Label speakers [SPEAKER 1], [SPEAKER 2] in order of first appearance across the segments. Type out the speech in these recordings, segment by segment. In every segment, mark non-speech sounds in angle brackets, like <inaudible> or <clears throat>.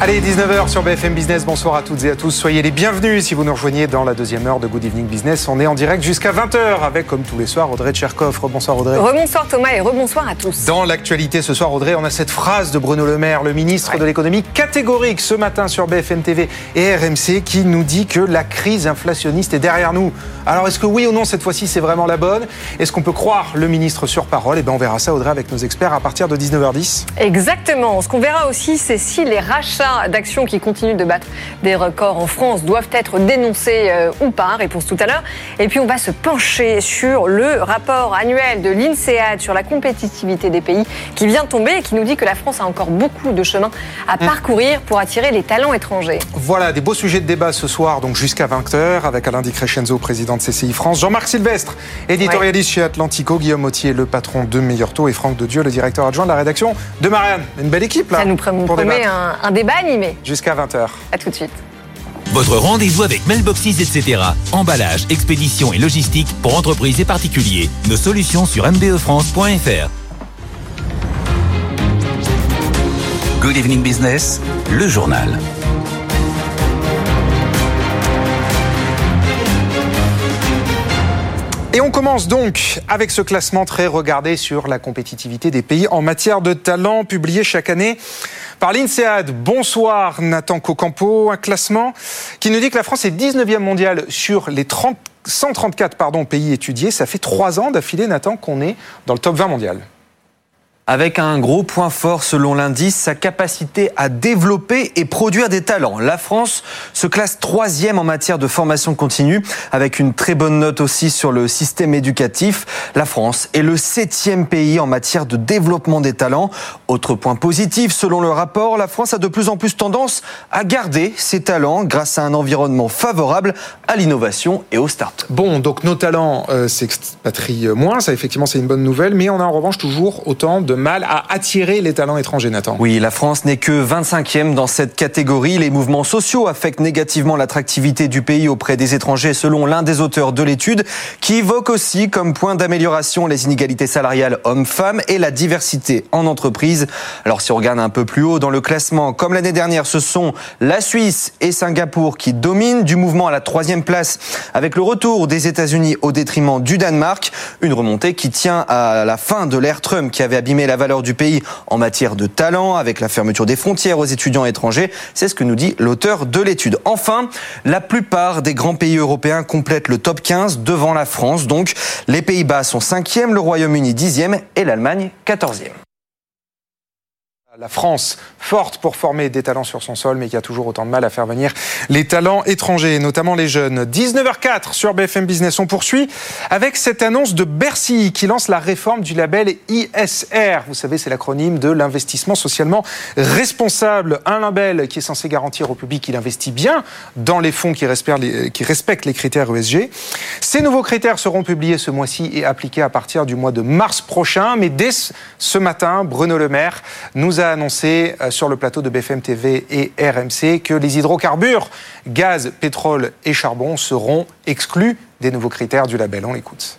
[SPEAKER 1] Allez, 19h sur BFM Business. Bonsoir à toutes et à tous. Soyez les bienvenus si vous nous rejoignez dans la deuxième heure de Good Evening Business. On est en direct jusqu'à 20h avec, comme tous les soirs, Audrey Tcherkov. Rebonsoir Audrey.
[SPEAKER 2] Rebonsoir Thomas et rebonsoir à tous.
[SPEAKER 1] Dans l'actualité ce soir, Audrey, on a cette phrase de Bruno Le Maire, le ministre de l'économie, catégorique ce matin sur BFM TV et RMC, qui nous dit que la crise inflationniste est derrière nous. Alors, est-ce que oui ou non, cette fois-ci, c'est vraiment la bonne? Est-ce qu'on peut croire le ministre sur parole? Eh bien, on verra ça, Audrey, avec nos experts à partir de 19h10.
[SPEAKER 2] Exactement. Ce qu'on verra aussi, c'est si les rachats d'actions qui continuent de battre des records en France doivent être dénoncés euh, ou pas. Réponse tout à l'heure. Et puis on va se pencher sur le rapport annuel de l'INSEAD sur la compétitivité des pays qui vient de tomber et qui nous dit que la France a encore beaucoup de chemin à
[SPEAKER 1] Mmh.
[SPEAKER 2] parcourir pour attirer les talents étrangers.
[SPEAKER 1] Voilà, des beaux sujets de débat ce soir, donc jusqu'à 20h, avec Alain Di Crescenzo, président de CCI France, Jean-Marc Sylvestre, éditorialiste chez Atlantico, Guillaume Autier, le patron de Meilleur Taux, et Franck de Dieu, le directeur adjoint de la rédaction de Marianne. Une belle équipe, là,
[SPEAKER 2] Ça nous promet un, un débat animé.
[SPEAKER 1] Jusqu'à 20h.
[SPEAKER 2] À tout de suite.
[SPEAKER 3] Votre rendez-vous avec Mailboxes, etc. Emballage, expédition et logistique pour entreprises et particuliers. Nos solutions sur mbefrance.fr.
[SPEAKER 4] Good Evening Business, le journal.
[SPEAKER 1] Et on commence donc avec ce classement très regardé sur la compétitivité des pays en matière de talent, publié chaque année par l'INSEAD. Bonsoir Nathan Cocampo, un classement qui nous dit que la France est 19e mondiale sur les 30 134 pardon, pays étudiés. Ça fait trois ans d'affilée, Nathan, qu'on est dans le top 20 mondial.
[SPEAKER 5] Avec un gros point fort selon l'indice, sa capacité à développer et produire des talents. La France se classe troisième en matière de formation continue, avec une très bonne note aussi sur le système éducatif. La France est le septième pays en matière de développement des talents. Autre point positif, selon le rapport, la France a de plus en plus tendance à garder ses talents grâce à un environnement favorable à l'innovation et aux startups.
[SPEAKER 1] Bon, donc nos talents euh, s'expatrient moins, ça effectivement c'est une bonne nouvelle, mais on a en revanche toujours autant de mal à attirer les talents étrangers, Nathan.
[SPEAKER 5] Oui, la France n'est que 25e dans cette catégorie. Les mouvements sociaux affectent négativement l'attractivité du pays auprès des étrangers, selon l'un des auteurs de l'étude, qui évoque aussi comme point d'amélioration les inégalités salariales hommes-femmes et la diversité en entreprise. Alors si on regarde un peu plus haut dans le classement, comme l'année dernière, ce sont la Suisse et Singapour qui dominent du mouvement à la troisième place, avec le retour des États-Unis au détriment du Danemark. Une remontée qui tient à la fin de l'ère Trump qui avait abîmé la valeur du pays en matière de talent, avec la fermeture des frontières aux étudiants étrangers. C'est ce que nous dit l'auteur de l'étude. Enfin, la plupart des grands pays européens complètent le top 15 devant la France. Donc, les Pays-Bas sont 5e, le Royaume-Uni 10e et l'Allemagne 14e.
[SPEAKER 1] La France, forte pour former des talents sur son sol, mais qui a toujours autant de mal à faire venir les talents étrangers, notamment les jeunes. 19h04 sur BFM Business. On poursuit avec cette annonce de Bercy qui lance la réforme du label ISR. Vous savez, c'est l'acronyme de l'investissement socialement responsable. Un label qui est censé garantir au public qu'il investit bien dans les fonds qui respectent les, critères ESG. Ces nouveaux critères seront publiés ce mois-ci et appliqués à partir du mois de mars prochain. Mais dès ce matin, Bruno Le Maire nous a annoncé euh, sur le plateau de BFM TV et RMC que les hydrocarbures, gaz, pétrole et charbon seront exclus des nouveaux critères du label. On l'écoute.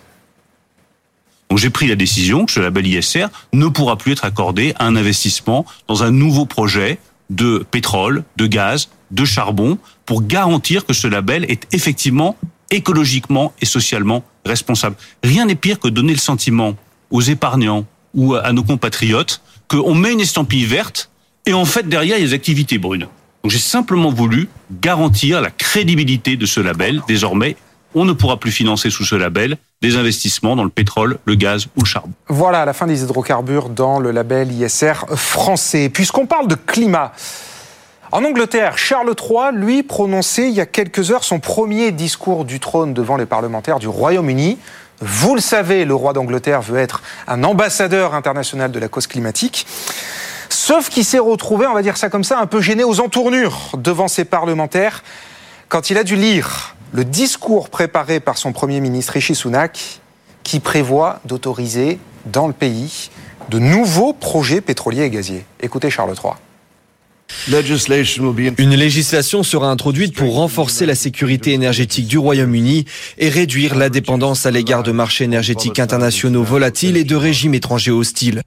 [SPEAKER 6] J'ai pris la décision que ce label ISR ne pourra plus être accordé à un investissement dans un nouveau projet de pétrole, de gaz, de charbon, pour garantir que ce label est effectivement écologiquement et socialement responsable. Rien n'est pire que donner le sentiment aux épargnants ou à nos compatriotes qu'on met une estampille verte et en fait derrière il y a des activités brunes. Donc j'ai simplement voulu garantir la crédibilité de ce label. Désormais, on ne pourra plus financer sous ce label des investissements dans le pétrole, le gaz ou le charbon.
[SPEAKER 1] Voilà la fin des hydrocarbures dans le label ISR français. Puisqu'on parle de climat, en Angleterre, Charles III, lui, prononçait il y a quelques heures son premier discours du trône devant les parlementaires du Royaume-Uni. Vous le savez, le roi d'Angleterre veut être un ambassadeur international de la cause climatique. Sauf qu'il s'est retrouvé, on va dire ça comme ça, un peu gêné aux entournures devant ses parlementaires quand il a dû lire le discours préparé par son Premier ministre Rishi Sunak qui prévoit d'autoriser dans le pays de nouveaux projets pétroliers et gaziers. Écoutez Charles III.
[SPEAKER 7] Une législation sera introduite pour renforcer la sécurité énergétique du Royaume-Uni et réduire la dépendance à l'égard de marchés énergétiques internationaux volatiles et de régimes étrangers hostiles.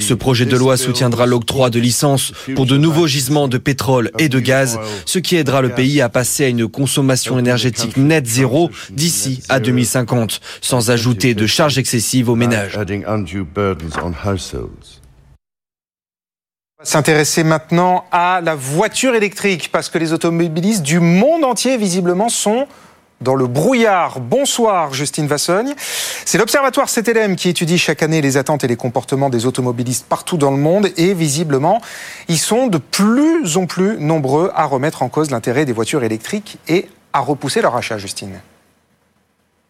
[SPEAKER 7] Ce projet de loi soutiendra l'octroi de licences pour de nouveaux gisements de pétrole et de gaz, ce qui aidera le pays à passer à une consommation énergétique net zéro d'ici à 2050, sans ajouter de charges excessives aux ménages.
[SPEAKER 1] S'intéresser maintenant à la voiture électrique, parce que les automobilistes du monde entier, visiblement, sont dans le brouillard. Bonsoir, Justine Vassogne. C'est l'Observatoire CTLM qui étudie chaque année les attentes et les comportements des automobilistes partout dans le monde et visiblement, ils sont de plus en plus nombreux à remettre en cause l'intérêt des voitures électriques et à repousser leur achat, Justine.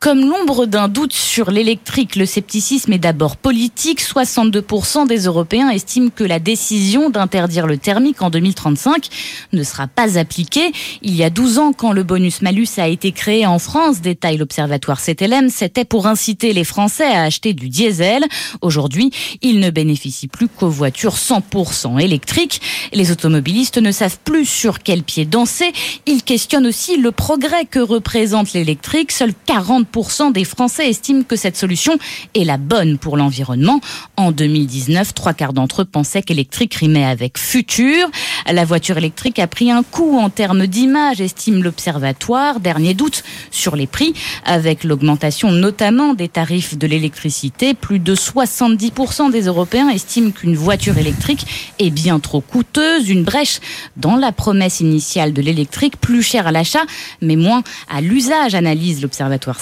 [SPEAKER 8] Comme l'ombre d'un doute sur l'électrique, le scepticisme est d'abord politique. 62% des Européens estiment que la décision d'interdire le thermique en 2035 ne sera pas appliquée. Il y a 12 ans, quand le bonus-malus a été créé en France, détaille l'Observatoire CTLM, c'était pour inciter les Français à acheter du diesel. Aujourd'hui, il ne bénéficie plus qu'aux voitures 100% électriques. Les automobilistes ne savent plus sur quel pied danser. Ils questionnent aussi le progrès que représente l'électrique. Seuls 40 des Français estiment que cette solution est la bonne pour l'environnement. En 2019, trois quarts d'entre eux pensaient qu'électrique rimait avec futur. La voiture électrique a pris un coup en termes d'image, estime l'Observatoire. Dernier doute sur les prix, avec l'augmentation notamment des tarifs de l'électricité. Plus de 70% des Européens estiment qu'une voiture électrique est bien trop coûteuse. Une brèche dans la promesse initiale de l'électrique, plus chère à l'achat, mais moins à l'usage, analyse l'Observatoire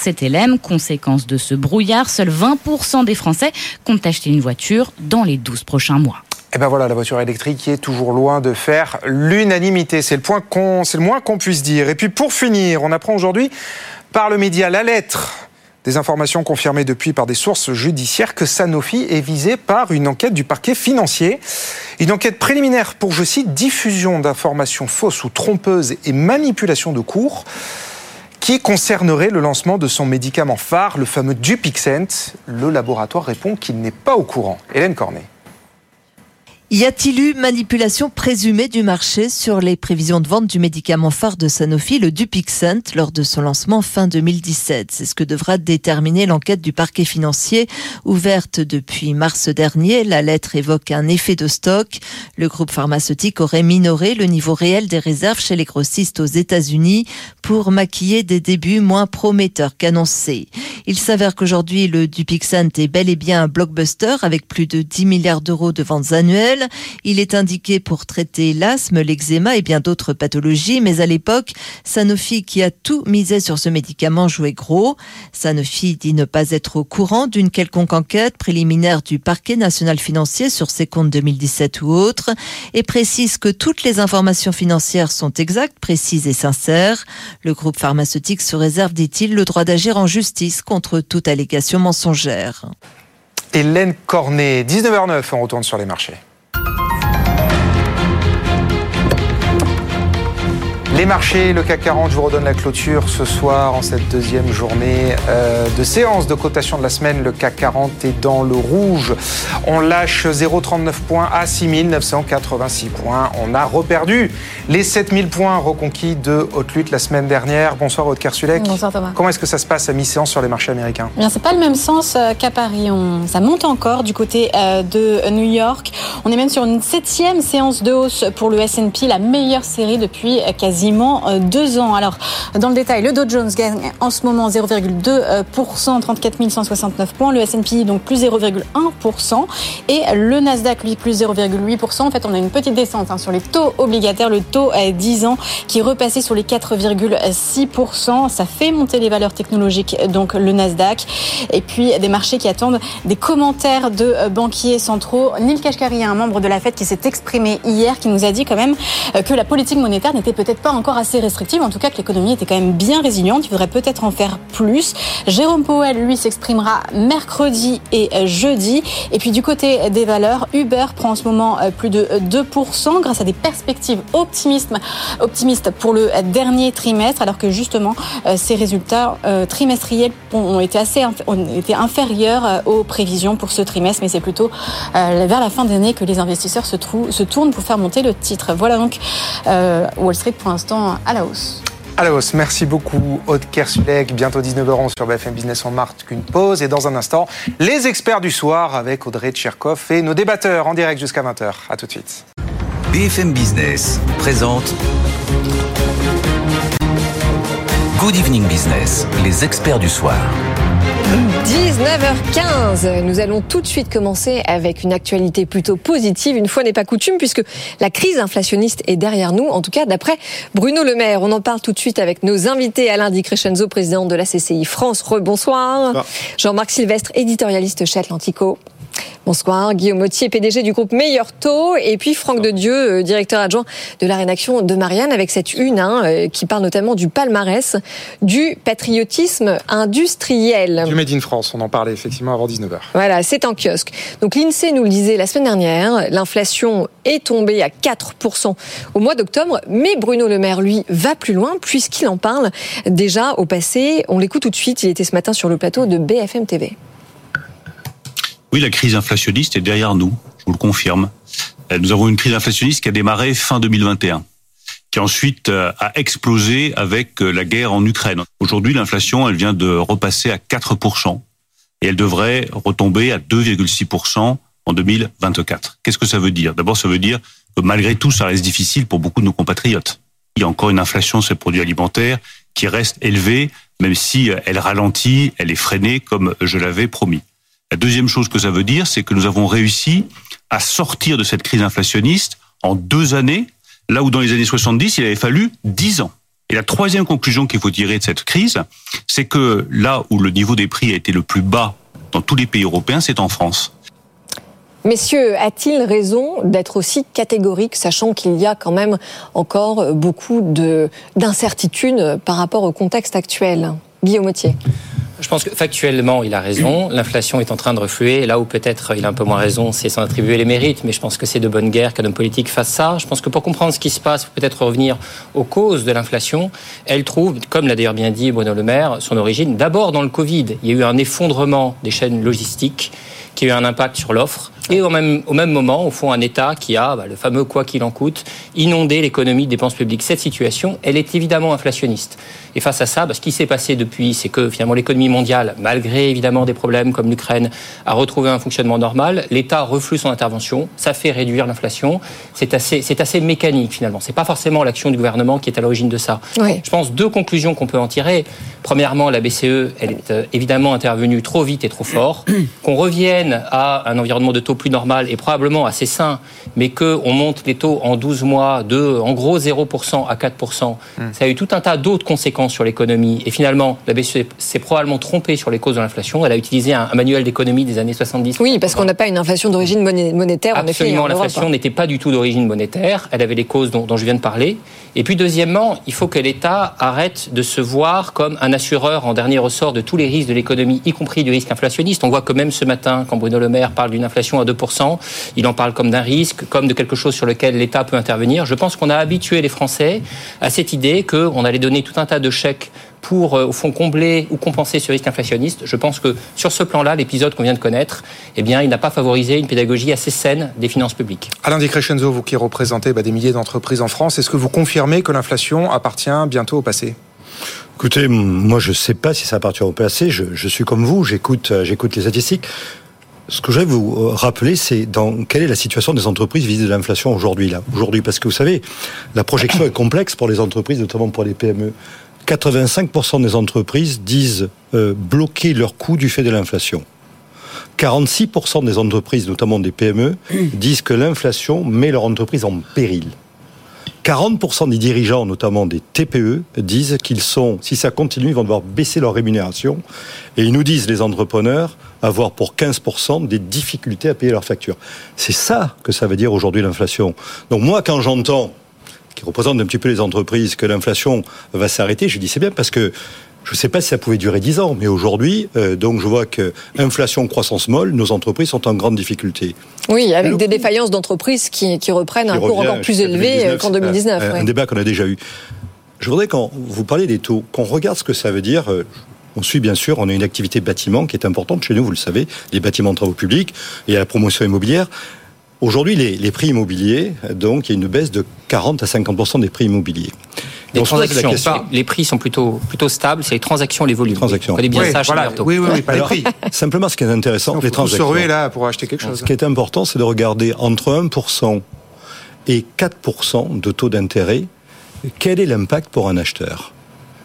[SPEAKER 8] Conséquence de ce brouillard, seuls 20% des Français comptent acheter une voiture dans les 12 prochains mois.
[SPEAKER 1] Et ben voilà, la voiture électrique est toujours loin de faire l'unanimité. C'est le, point qu'on, c'est le moins qu'on puisse dire. Et puis pour finir, on apprend aujourd'hui par le média La Lettre des informations confirmées depuis par des sources judiciaires que Sanofi est visé par une enquête du parquet financier. Une enquête préliminaire pour, je cite, diffusion d'informations fausses ou trompeuses et manipulation de cours qui concernerait le lancement de son médicament phare, le fameux Dupixent? Le laboratoire répond qu'il n'est pas au courant. Hélène Cornet.
[SPEAKER 9] Y a-t-il eu manipulation présumée du marché sur les prévisions de vente du médicament phare de Sanofi, le Dupixent, lors de son lancement fin 2017 C'est ce que devra déterminer l'enquête du parquet financier ouverte depuis mars dernier. La lettre évoque un effet de stock. Le groupe pharmaceutique aurait minoré le niveau réel des réserves chez les grossistes aux États-Unis pour maquiller des débuts moins prometteurs qu'annoncés. Il s'avère qu'aujourd'hui, le Dupixent est bel et bien un blockbuster avec plus de 10 milliards d'euros de ventes annuelles. Il est indiqué pour traiter l'asthme, l'eczéma et bien d'autres pathologies, mais à l'époque, Sanofi, qui a tout misé sur ce médicament, jouait gros. Sanofi dit ne pas être au courant d'une quelconque enquête préliminaire du parquet national financier sur ses comptes 2017 ou autres, et précise que toutes les informations financières sont exactes, précises et sincères. Le groupe pharmaceutique se réserve, dit-il, le droit d'agir en justice contre toute allégation mensongère.
[SPEAKER 1] Hélène Cornet, 19h09, on retourne sur les marchés. Les marchés, le CAC 40, je vous redonne la clôture ce soir en cette deuxième journée euh, de séance de cotation de la semaine. Le CAC 40 est dans le rouge. On lâche 0,39 points à 6986 points. On a reperdu les 7000 points reconquis de haute lutte la semaine dernière. Bonsoir Aude Kersulek.
[SPEAKER 10] Bonsoir Thomas.
[SPEAKER 1] Comment est-ce que ça se passe à mi-séance sur les marchés américains?
[SPEAKER 10] Eh C'est pas le même sens euh, qu'à Paris. On, ça monte encore du côté euh, de New York. On est même sur une septième séance de hausse pour le S&P, la meilleure série depuis quasi quasiment deux ans. Alors, dans le détail, le Dow Jones gagne en ce moment 0,2%, 34 169 points. Le S&P donc plus 0,1% et le Nasdaq lui plus 0,8%. En fait, on a une petite descente hein, sur les taux obligataires, le taux à 10 ans qui est repassé sur les 4,6%. Ça fait monter les valeurs technologiques, donc le Nasdaq. Et puis des marchés qui attendent des commentaires de banquiers centraux. Neil Kashkari, un membre de la Fed qui s'est exprimé hier, qui nous a dit quand même que la politique monétaire n'était peut-être pas encore assez restrictive, en tout cas que l'économie était quand même bien résiliente. Il faudrait peut-être en faire plus. Jérôme Powell, lui, s'exprimera mercredi et jeudi. Et puis du côté des valeurs, Uber prend en ce moment plus de 2% grâce à des perspectives optimistes, optimistes pour le dernier trimestre, alors que justement ces résultats euh, trimestriels ont été assez ont été inférieurs euh, aux prévisions pour ce trimestre, mais c'est plutôt euh, vers la fin d'année que les investisseurs se, se tournent pour faire monter le titre. Voilà donc Wall Street pour l'instant à la hausse.
[SPEAKER 1] À la hausse, merci beaucoup Aude Kersulek. Bientôt 19h11 sur BFM Business, on marque une pause et dans un instant, les experts du soir avec Audrey Tcherkov et nos débatteurs en direct jusqu'à 20h. A tout de suite.
[SPEAKER 4] BFM Business présente Good Evening Business, les experts du soir.
[SPEAKER 2] 19h15, nous allons tout de suite commencer avec une actualité plutôt positive, une fois n'est pas coutume, puisque la crise inflationniste est derrière nous, en tout cas d'après Bruno Le Maire. On en parle tout de suite avec nos invités, Alain Di Crescenzo, président de la CCI France. Rebonsoir. Jean-Marc Sylvestre, éditorialiste chez Atlantico. Bonsoir, Guillaume Mottier, PDG du groupe Meilleur Taux, et puis Franck de Dieu, euh, directeur adjoint de la rédaction de Marianne, avec cette une hein, euh, qui parle notamment du palmarès du patriotisme industriel.
[SPEAKER 1] Du Made in France, on en parlait effectivement avant 19h.
[SPEAKER 2] Voilà, c'est en kiosque. Donc l'INSEE nous le disait la semaine dernière, l'inflation est tombée à 4% au mois d'octobre, mais Bruno Le Maire, lui, va plus loin puisqu'il en parle déjà au passé. On l'écoute tout de suite, il était ce matin sur le plateau de BFM TV.
[SPEAKER 6] Oui, la crise inflationniste est derrière nous, je vous le confirme. Euh, nous avons une crise inflationniste qui a démarré fin 2021 qui ensuite euh, a explosé avec euh, la guerre en Ukraine. Aujourd'hui, l'inflation, elle vient de repasser à 4%, et elle devrait retomber à 2,6% en 2024. Qu'est-ce que ça veut dire? D'abord, ça veut dire que malgré tout, ça reste difficile pour beaucoup de nos compatriotes. Il y a encore une inflation sur les produits alimentaires qui reste élevée, même si elle ralentit, elle est freinée, comme je l'avais promis. La deuxième chose que ça veut dire, c'est que nous avons réussi à sortir de cette crise inflationniste en deux années, là où dans les années 70, il avait fallu dix ans. Et la troisième conclusion qu'il faut tirer de cette crise, c'est que là où le niveau des prix a été le plus bas dans tous les pays européens, c'est en France.
[SPEAKER 2] Messieurs, a-t-il raison d'être aussi catégorique, sachant qu'il y a quand même encore beaucoup d'incertitudes par rapport au contexte actuel? Guillaume Autier
[SPEAKER 11] je pense que factuellement, il a raison. L'inflation est en train de refluer. Là où peut-être il a un peu moins raison, c'est s'en attribuer les mérites. Mais je pense que c'est de bonne guerre qu'un homme politique fasse ça. Je pense que pour comprendre ce qui se passe, peut-être revenir aux causes de l'inflation. Elle trouve, comme l'a d'ailleurs bien dit Bruno Le Maire, son origine d'abord dans le Covid. Il y a eu un effondrement des chaînes logistiques qui a eu un impact sur l'offre. Et au même, au même moment, au fond, un État qui a, bah, le fameux quoi qu'il en coûte, inondé l'économie de dépenses publiques. Cette situation, elle est évidemment inflationniste. Et face à ça, bah, ce qui s'est passé depuis, c'est que finalement l'économie mondiale, malgré évidemment des problèmes comme l'Ukraine, a retrouvé un fonctionnement normal. L'État reflue son intervention, ça fait réduire l'inflation. C'est assez, c'est assez mécanique finalement. C'est pas forcément l'action du gouvernement qui est à l'origine de ça. Je pense deux conclusions qu'on peut en tirer. Premièrement, la BCE, elle est euh, évidemment intervenue trop vite et trop fort. <clears throat> Qu'on revienne à un environnement de taux plus normal et probablement assez sain, mais qu'on monte les taux en 12 mois de en gros 0% à 4%, hmm. ça a eu tout un tas d'autres conséquences sur l'économie. Et finalement, la BCE s'est probablement trompée sur les causes de l'inflation. Elle a utilisé un, manuel d'économie des années 70.
[SPEAKER 2] Oui, parce qu'on n'a pas une inflation d'origine monétaire.
[SPEAKER 11] Absolument, l'inflation n'était pas du tout d'origine monétaire. Elle avait les causes dont, dont je viens de parler. Et puis deuxièmement, il faut que l'État arrête de se voir comme un assureur en dernier ressort de tous les risques de l'économie, y compris du risque inflationniste. On voit que même ce matin, quand Bruno Le Maire parle d'une inflation à 2%, il en parle comme d'un risque, comme de quelque chose sur lequel l'État peut intervenir. Je pense qu'on a habitué les Français à cette idée qu'on allait donner tout un tas de chèques pour, euh, au fond, combler ou compenser ce risque inflationniste. Je pense que sur ce plan-là, l'épisode qu'on vient de connaître, eh bien, il n'a pas favorisé une pédagogie assez saine des finances publiques.
[SPEAKER 1] Alain Di Crescenzo, vous qui représentez bah, des milliers d'entreprises en France, est-ce que vous confirmez que l'inflation appartient bientôt au passé?
[SPEAKER 12] Écoutez, moi je ne sais pas si ça appartient au passé. Je, je suis comme vous, j'écoute, euh, j'écoute les statistiques. Ce que je vais vous euh, rappeler, c'est dans quelle est la situation des entreprises vis-à-vis de l'inflation aujourd'hui parce que vous savez, la projection est complexe pour les entreprises, notamment pour les PME. 85% des entreprises disent euh, bloquer leurs coûts du fait de l'inflation. 46% des entreprises, notamment des PME, disent que l'inflation met leur entreprise en péril. 40% des dirigeants, notamment des TPE, disent qu'ils sont, si ça continue, ils vont devoir baisser leur rémunération. Et ils nous disent, les entrepreneurs, avoir pour 15% des difficultés à payer leurs factures. C'est ça que ça veut dire aujourd'hui l'inflation. Donc moi, quand j'entends, qui représente un petit peu les entreprises, que l'inflation va s'arrêter, je dis c'est bien parce que je ne sais pas si ça pouvait durer 10 ans, mais aujourd'hui, euh, donc je vois que inflation, croissance molle, nos entreprises sont en grande difficulté.
[SPEAKER 2] Oui, avec des défaillances d'entreprises qui, reprennent un cours encore plus élevé qu'en 2019.
[SPEAKER 12] Un, débat qu'on a déjà eu. Je voudrais, quand vous parlez des taux, qu'on regarde ce que ça veut dire. Euh, on suit bien sûr, on a une activité bâtiment qui est importante chez nous, vous le savez, les bâtiments de travaux publics et la promotion immobilière. Aujourd'hui, les, les, prix immobiliers, donc il y a une baisse de 40 à 50% des prix immobiliers.
[SPEAKER 11] Les transactions, les prix sont plutôt plutôt stables, c'est les transactions, les volumes.
[SPEAKER 12] Transactions.
[SPEAKER 11] Vous bien ça,
[SPEAKER 12] voilà.
[SPEAKER 1] Oui, oui, oui, pas les prix. <laughs>
[SPEAKER 12] Simplement, ce qui est intéressant, les transactions.
[SPEAKER 1] Se là pour acheter quelque chose.
[SPEAKER 12] Ce qui est important, c'est de regarder entre 1% et 4% de taux d'intérêt, quel est l'impact pour un acheteur?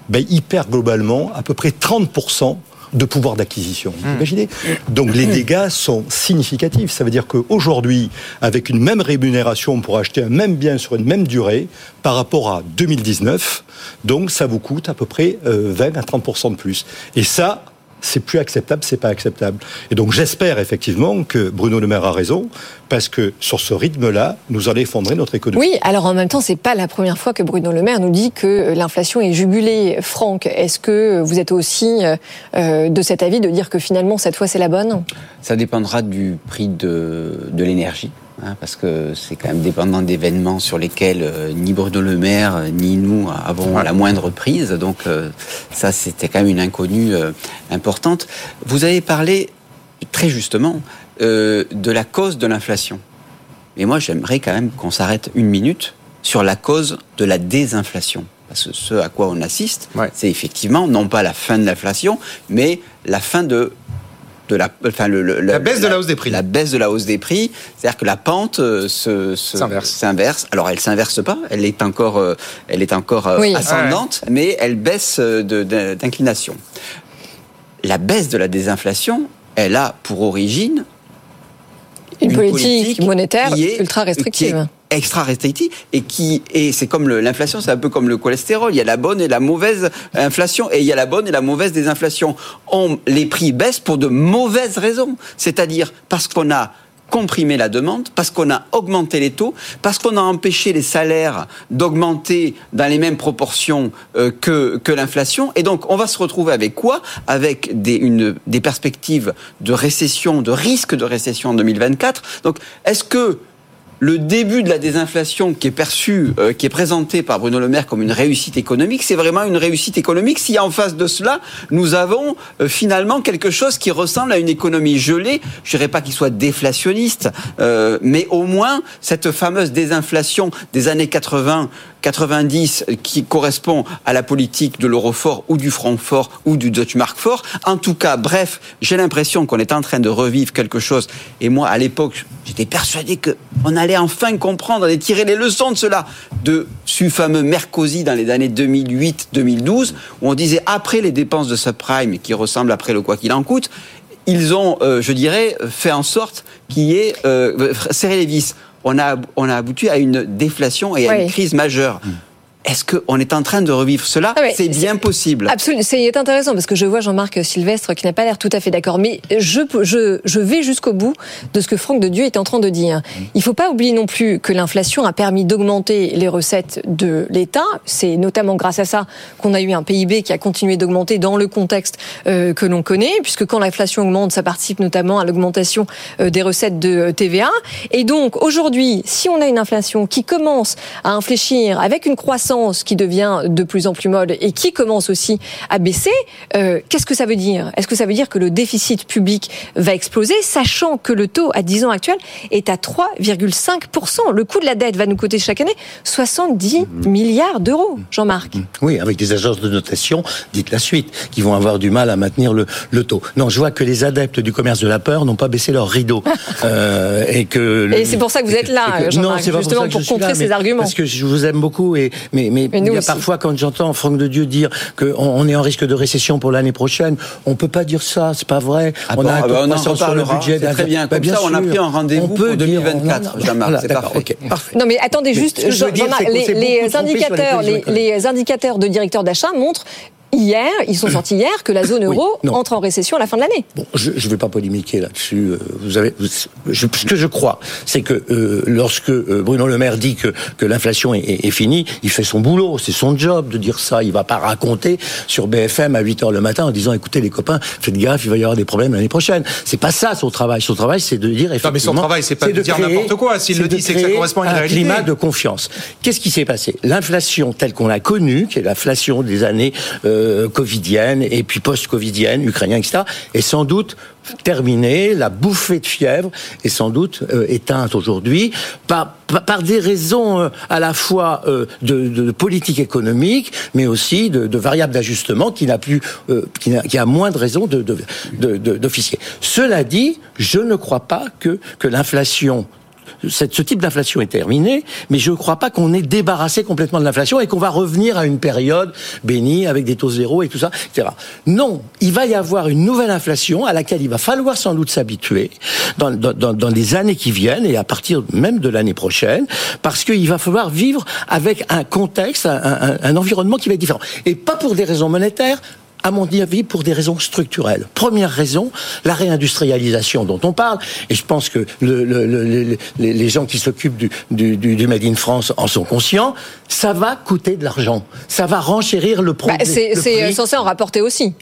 [SPEAKER 12] Ben, Il perd globalement à peu près 30% de pouvoir d'acquisition. Vous hmm. imaginez Donc les <clears throat> dégâts sont significatifs. Ça veut dire qu'aujourd'hui, avec une même rémunération pour acheter un même bien sur une même durée, par rapport à 2019, donc ça vous coûte à peu près 20 euh, à 30% de plus. Et ça, c'est plus acceptable, c'est pas acceptable. Et donc j'espère effectivement que Bruno Le Maire a raison, parce que sur ce rythme-là, nous allons effondrer notre économie.
[SPEAKER 2] Oui, alors en même temps, c'est pas la première fois que Bruno Le Maire nous dit que l'inflation est jugulée. Franck, est-ce que vous êtes aussi euh, de cet avis de dire que finalement cette fois c'est la bonne?
[SPEAKER 13] Ça dépendra du prix de, de l'énergie. Hein, parce que c'est quand même dépendant d'événements sur lesquels euh, ni Bruno Le Maire euh, ni nous avons la moindre prise. Donc euh, ça, c'était quand même une inconnue importante. Vous avez parlé très justement de la cause de l'inflation. Mais moi, j'aimerais quand même qu'on s'arrête une minute sur la cause de la désinflation. Parce que ce à quoi on assiste, c'est effectivement non pas la fin de l'inflation, mais la fin de de la, enfin le,
[SPEAKER 1] la baisse de la hausse des prix.
[SPEAKER 13] La baisse de la hausse des prix, c'est-à-dire que la pente euh, se, s'inverse. Alors elle s'inverse pas, elle est encore, euh, elle est encore euh, ascendante, mais elle baisse d'inclination. La baisse de la désinflation, elle a pour origine
[SPEAKER 2] une, politique, monétaire ultra restrictive
[SPEAKER 13] extra restrictive et qui et c'est comme l'inflation, c'est un peu comme le cholestérol. Il y a la bonne et la mauvaise inflation et il y a la bonne et la mauvaise désinflation. On, les prix baissent pour de mauvaises raisons, c'est-à-dire parce qu'on a comprimé la demande, parce qu'on a augmenté les taux, parce qu'on a empêché les salaires d'augmenter dans les mêmes proportions euh, que, que l'inflation. Et donc, on va se retrouver avec quoi? Avec des, une, des perspectives de récession, de risque de récession en 2024. Donc, est-ce que le début de la désinflation qui est perçu, euh, qui est présenté par Bruno Le Maire comme une réussite économique, c'est vraiment une réussite économique si en face de cela, nous avons euh, finalement quelque chose qui ressemble à une économie gelée. Je dirais pas qu'il soit déflationniste, euh, mais au moins cette fameuse désinflation des années 80 90 qui correspond à la politique de l'euro fort ou du franc fort ou du Deutsche Mark fort. En tout cas, bref, j'ai l'impression qu'on est en train de revivre quelque chose. Et moi, à l'époque, j'étais persuadé qu'on allait enfin comprendre et tirer les leçons de cela, de ce fameux Mercosi dans les années 2008-2012, où on disait après les dépenses de subprime, qui ressemblent après le quoi qu'il en coûte, ils ont, euh, je dirais, fait en sorte qu'il y ait euh, serré les vis on a, on a abouti à une déflation et à une crise majeure. Est-ce qu'on est en train de revivre cela? Ah C'est bien possible.
[SPEAKER 2] Absolument. C'est intéressant parce que je vois Jean-Marc Sylvestre qui n'a pas l'air tout à fait d'accord. Mais je, je, je vais jusqu'au bout de ce que Franck de Dieu est en train de dire. Il ne faut pas oublier non plus que l'inflation a permis d'augmenter les recettes de l'État. C'est notamment grâce à ça qu'on a eu un PIB qui a continué d'augmenter dans le contexte euh, que l'on connaît, puisque quand l'inflation augmente, ça participe notamment à l'augmentation euh, des recettes de TVA. Et donc aujourd'hui, si on a une inflation qui commence à infléchir avec une croissance l'essence qui devient de plus en plus mode et qui commence aussi à baisser, euh, qu'est-ce que ça veut dire? Est-ce que ça veut dire que le déficit public va exploser, sachant que le taux à 10 ans actuel est à 3,5% Le coût de la dette va nous coûter chaque année 70
[SPEAKER 14] Mmh.
[SPEAKER 2] milliards d'euros, Jean-Marc.
[SPEAKER 14] Oui, avec des agences de notation, dites la suite, qui vont avoir du mal à maintenir le, le taux. Non, je vois que les adeptes du commerce de la peur n'ont pas baissé leur rideau. <laughs> Euh, et que le-
[SPEAKER 2] Et c'est pour ça que vous êtes là,
[SPEAKER 14] que-
[SPEAKER 2] Jean-Marc, justement pour contrer
[SPEAKER 14] là,
[SPEAKER 2] ces arguments.
[SPEAKER 14] Parce que je vous aime beaucoup et mais mais,
[SPEAKER 2] Mais nous
[SPEAKER 14] il y a
[SPEAKER 2] aussi.
[SPEAKER 14] parfois quand j'entends Franck de Dieu dire qu'on on est en risque de récession pour l'année prochaine, on peut pas dire ça, c'est pas vrai. on
[SPEAKER 13] bon,
[SPEAKER 14] a un
[SPEAKER 13] ah bah, on en
[SPEAKER 14] croissance sur le budget.
[SPEAKER 13] c'est très bien.
[SPEAKER 14] Bah,
[SPEAKER 13] Comme ça, on a pris un rendez-vous pour
[SPEAKER 14] dire-
[SPEAKER 13] 2024,
[SPEAKER 14] non, non,
[SPEAKER 13] Jean-Marc,
[SPEAKER 14] voilà,
[SPEAKER 13] c'est parfait.
[SPEAKER 2] Non mais attendez juste,
[SPEAKER 14] je dire, qu'on
[SPEAKER 2] les, indicateurs, les, les indicateurs de directeurs d'achat montrent hier, ils sont <coughs> sortis hier, que la zone euro
[SPEAKER 14] non.
[SPEAKER 2] entre en récession à la fin de l'année.
[SPEAKER 14] Bon, je ne vais pas polémiquer là-dessus. euh, Vous avez, vous- je, ce que je crois, c'est que euh, lorsque euh, Bruno Le Maire dit que, que l'inflation est, est- est finie, il fait son boulot, c'est son job de dire ça. Il va pas raconter sur BFM à 8 heures le matin en disant écoutez les copains, faites gaffe, il va y avoir des problèmes l'année prochaine. C'est pas ça son travail. Son travail, c'est de dire effectivement.
[SPEAKER 1] mais son travail, c'est pas de dire n'importe quoi. S'il le
[SPEAKER 14] de
[SPEAKER 1] dit, c'est que ça
[SPEAKER 14] créer
[SPEAKER 1] correspond à une
[SPEAKER 14] un
[SPEAKER 1] réalité.
[SPEAKER 14] climat de confiance. Qu'est-ce qui s'est passé? L'inflation telle qu'on l'a connue, qui est l'inflation des années euh, covidiennes et puis post-covidiennes, ukrainiennes, etc., est sans doute terminée. La bouffée de fièvre est sans doute euh, éteinte aujourd'hui par, par, des raisons euh, à la fois euh, de, politique économique, mais aussi de, variables d'ajustement qui n'a plus, euh, qui, a moins de raisons d'officier. Cela dit, je ne crois pas que, que l'inflation ce type d'inflation est terminé, mais je ne crois pas qu'on est débarrassé complètement de l'inflation et qu'on va revenir à une période bénie avec des taux zéro et tout ça, etc. Non, il va y avoir une nouvelle inflation à laquelle il va falloir sans doute s'habituer dans, dans, les années qui viennent et à partir même de l'année prochaine, parce qu'il va falloir vivre avec un contexte, un- un environnement qui va être différent. Et pas pour des raisons monétaires, à mon avis, pour des raisons structurelles. Première raison, la réindustrialisation dont on parle, et je pense que le- le- le- le- les, gens qui s'occupent du, du, du- Made in France en sont conscients, ça va coûter de l'argent. Ça va renchérir le,
[SPEAKER 2] Bah, c'est
[SPEAKER 14] le
[SPEAKER 2] c'est
[SPEAKER 14] prix
[SPEAKER 2] censé en rapporter aussi.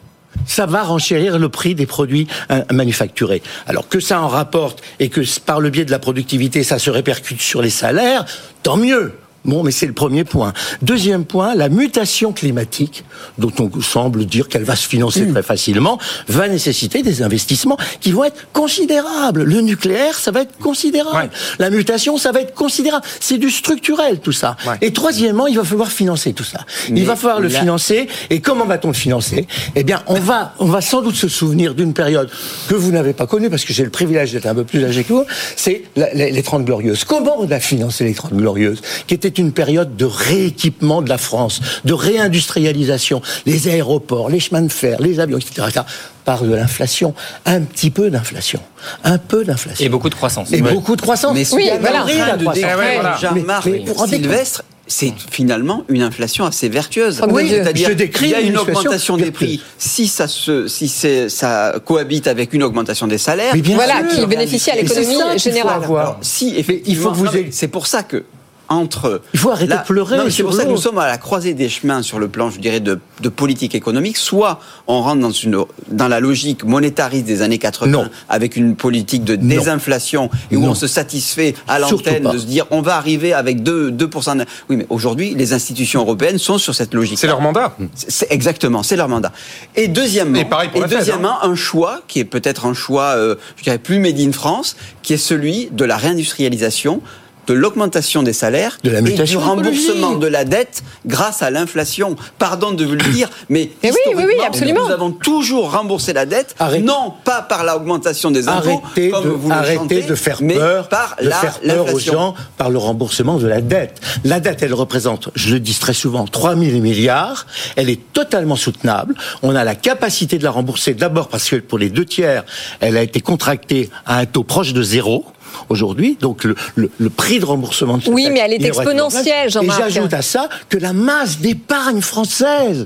[SPEAKER 14] ça va renchérir le prix des produits euh, manufacturés. Alors que ça en rapporte et que par le biais de la productivité, ça se répercute sur les salaires, tant mieux. Bon, mais c'est le premier point. Deuxième point, la mutation climatique, dont on semble dire qu'elle va se financer très facilement, va nécessiter des investissements qui vont être considérables. Le nucléaire, ça va être considérable. La mutation, ça va être considérable. C'est du structurel, tout ça. Et troisièmement, il va falloir financer tout ça.
[SPEAKER 13] Mais
[SPEAKER 14] il va falloir le financer. Et comment va-t-on le financer? Eh bien, on va, on va sans doute se souvenir d'une période que vous n'avez pas connue, parce que j'ai le privilège d'être un peu plus âgé que vous, c'est les, les 30 Glorieuses. Comment on a financé les 30 Glorieuses Qui était une période de rééquipement de la France, de réindustrialisation, les aéroports, les chemins de fer, les avions, etc. etc. par de l'inflation. Un petit peu d'inflation. Un peu d'inflation.
[SPEAKER 11] Et beaucoup de croissance.
[SPEAKER 14] Et
[SPEAKER 11] Ouais.
[SPEAKER 14] beaucoup de croissance.
[SPEAKER 13] Mais
[SPEAKER 14] Oui, voilà.
[SPEAKER 13] de
[SPEAKER 14] croissance.
[SPEAKER 13] décrire
[SPEAKER 14] Mais-
[SPEAKER 13] Jean-Marc
[SPEAKER 14] mais compte
[SPEAKER 13] Sylvestre, c'est finalement une inflation assez vertueuse.
[SPEAKER 14] Oui,
[SPEAKER 13] c'est-à-dire
[SPEAKER 14] je décris
[SPEAKER 13] il y a
[SPEAKER 14] une
[SPEAKER 13] augmentation des prix. Si ça se, si c'est, ça cohabite avec une augmentation des salaires,
[SPEAKER 14] Mais bien
[SPEAKER 2] Voilà,
[SPEAKER 14] sûr.
[SPEAKER 2] qui bénéficie à
[SPEAKER 13] c'est
[SPEAKER 2] l'économie générale.
[SPEAKER 13] Alors, si effectivement,
[SPEAKER 14] que vous
[SPEAKER 13] non, mais
[SPEAKER 14] ayez-
[SPEAKER 13] c'est pour ça que entre.
[SPEAKER 14] Il faut arrêter
[SPEAKER 13] Là-
[SPEAKER 14] de pleurer
[SPEAKER 13] C'est pour ça que nous sommes à la croisée des chemins sur le plan, je dirais, de, de politique économique. Soit on rentre dans, une, dans la logique monétariste des années 80 avec une politique de désinflation et où
[SPEAKER 14] Non.
[SPEAKER 13] on se satisfait à l'antenne de se dire on va arriver avec 2, 2% de... Oui, mais aujourd'hui, les institutions européennes sont sur cette logique.
[SPEAKER 1] C'est leur mandat.
[SPEAKER 13] C'est exactement, c'est leur mandat. Et deuxièmement,
[SPEAKER 1] Et pareil pour la Fed,
[SPEAKER 13] deuxièmement un choix qui est peut-être un choix, euh, je dirais, plus made in France, qui est celui de la réindustrialisation de l'augmentation des salaires
[SPEAKER 14] De la
[SPEAKER 13] et du remboursement
[SPEAKER 14] écologique.
[SPEAKER 13] de la dette grâce à l'inflation. Pardon de vous le dire, <coughs> mais
[SPEAKER 2] Mais oui, oui, absolument.
[SPEAKER 13] nous avons toujours remboursé la dette, non pas par l'augmentation des impôts,
[SPEAKER 14] Arrêtez,
[SPEAKER 13] comme
[SPEAKER 14] de,
[SPEAKER 13] vous le
[SPEAKER 14] arrêtez
[SPEAKER 13] chantez,
[SPEAKER 14] de faire
[SPEAKER 13] mais
[SPEAKER 14] peur,
[SPEAKER 13] par
[SPEAKER 14] de
[SPEAKER 13] la-
[SPEAKER 14] faire peur aux gens par le remboursement de la dette. La dette, elle représente, je le dis très souvent, 3 000 milliards. Elle est totalement soutenable. On a la capacité de la rembourser d'abord parce que pour les deux tiers, elle a été contractée à un taux proche de zéro. Aujourd'hui, donc le, le- le prix de remboursement de cette
[SPEAKER 2] Oui, mais elle est exponentielle. Jean-Marc.
[SPEAKER 14] Et j'ajoute à ça que la masse d'épargne française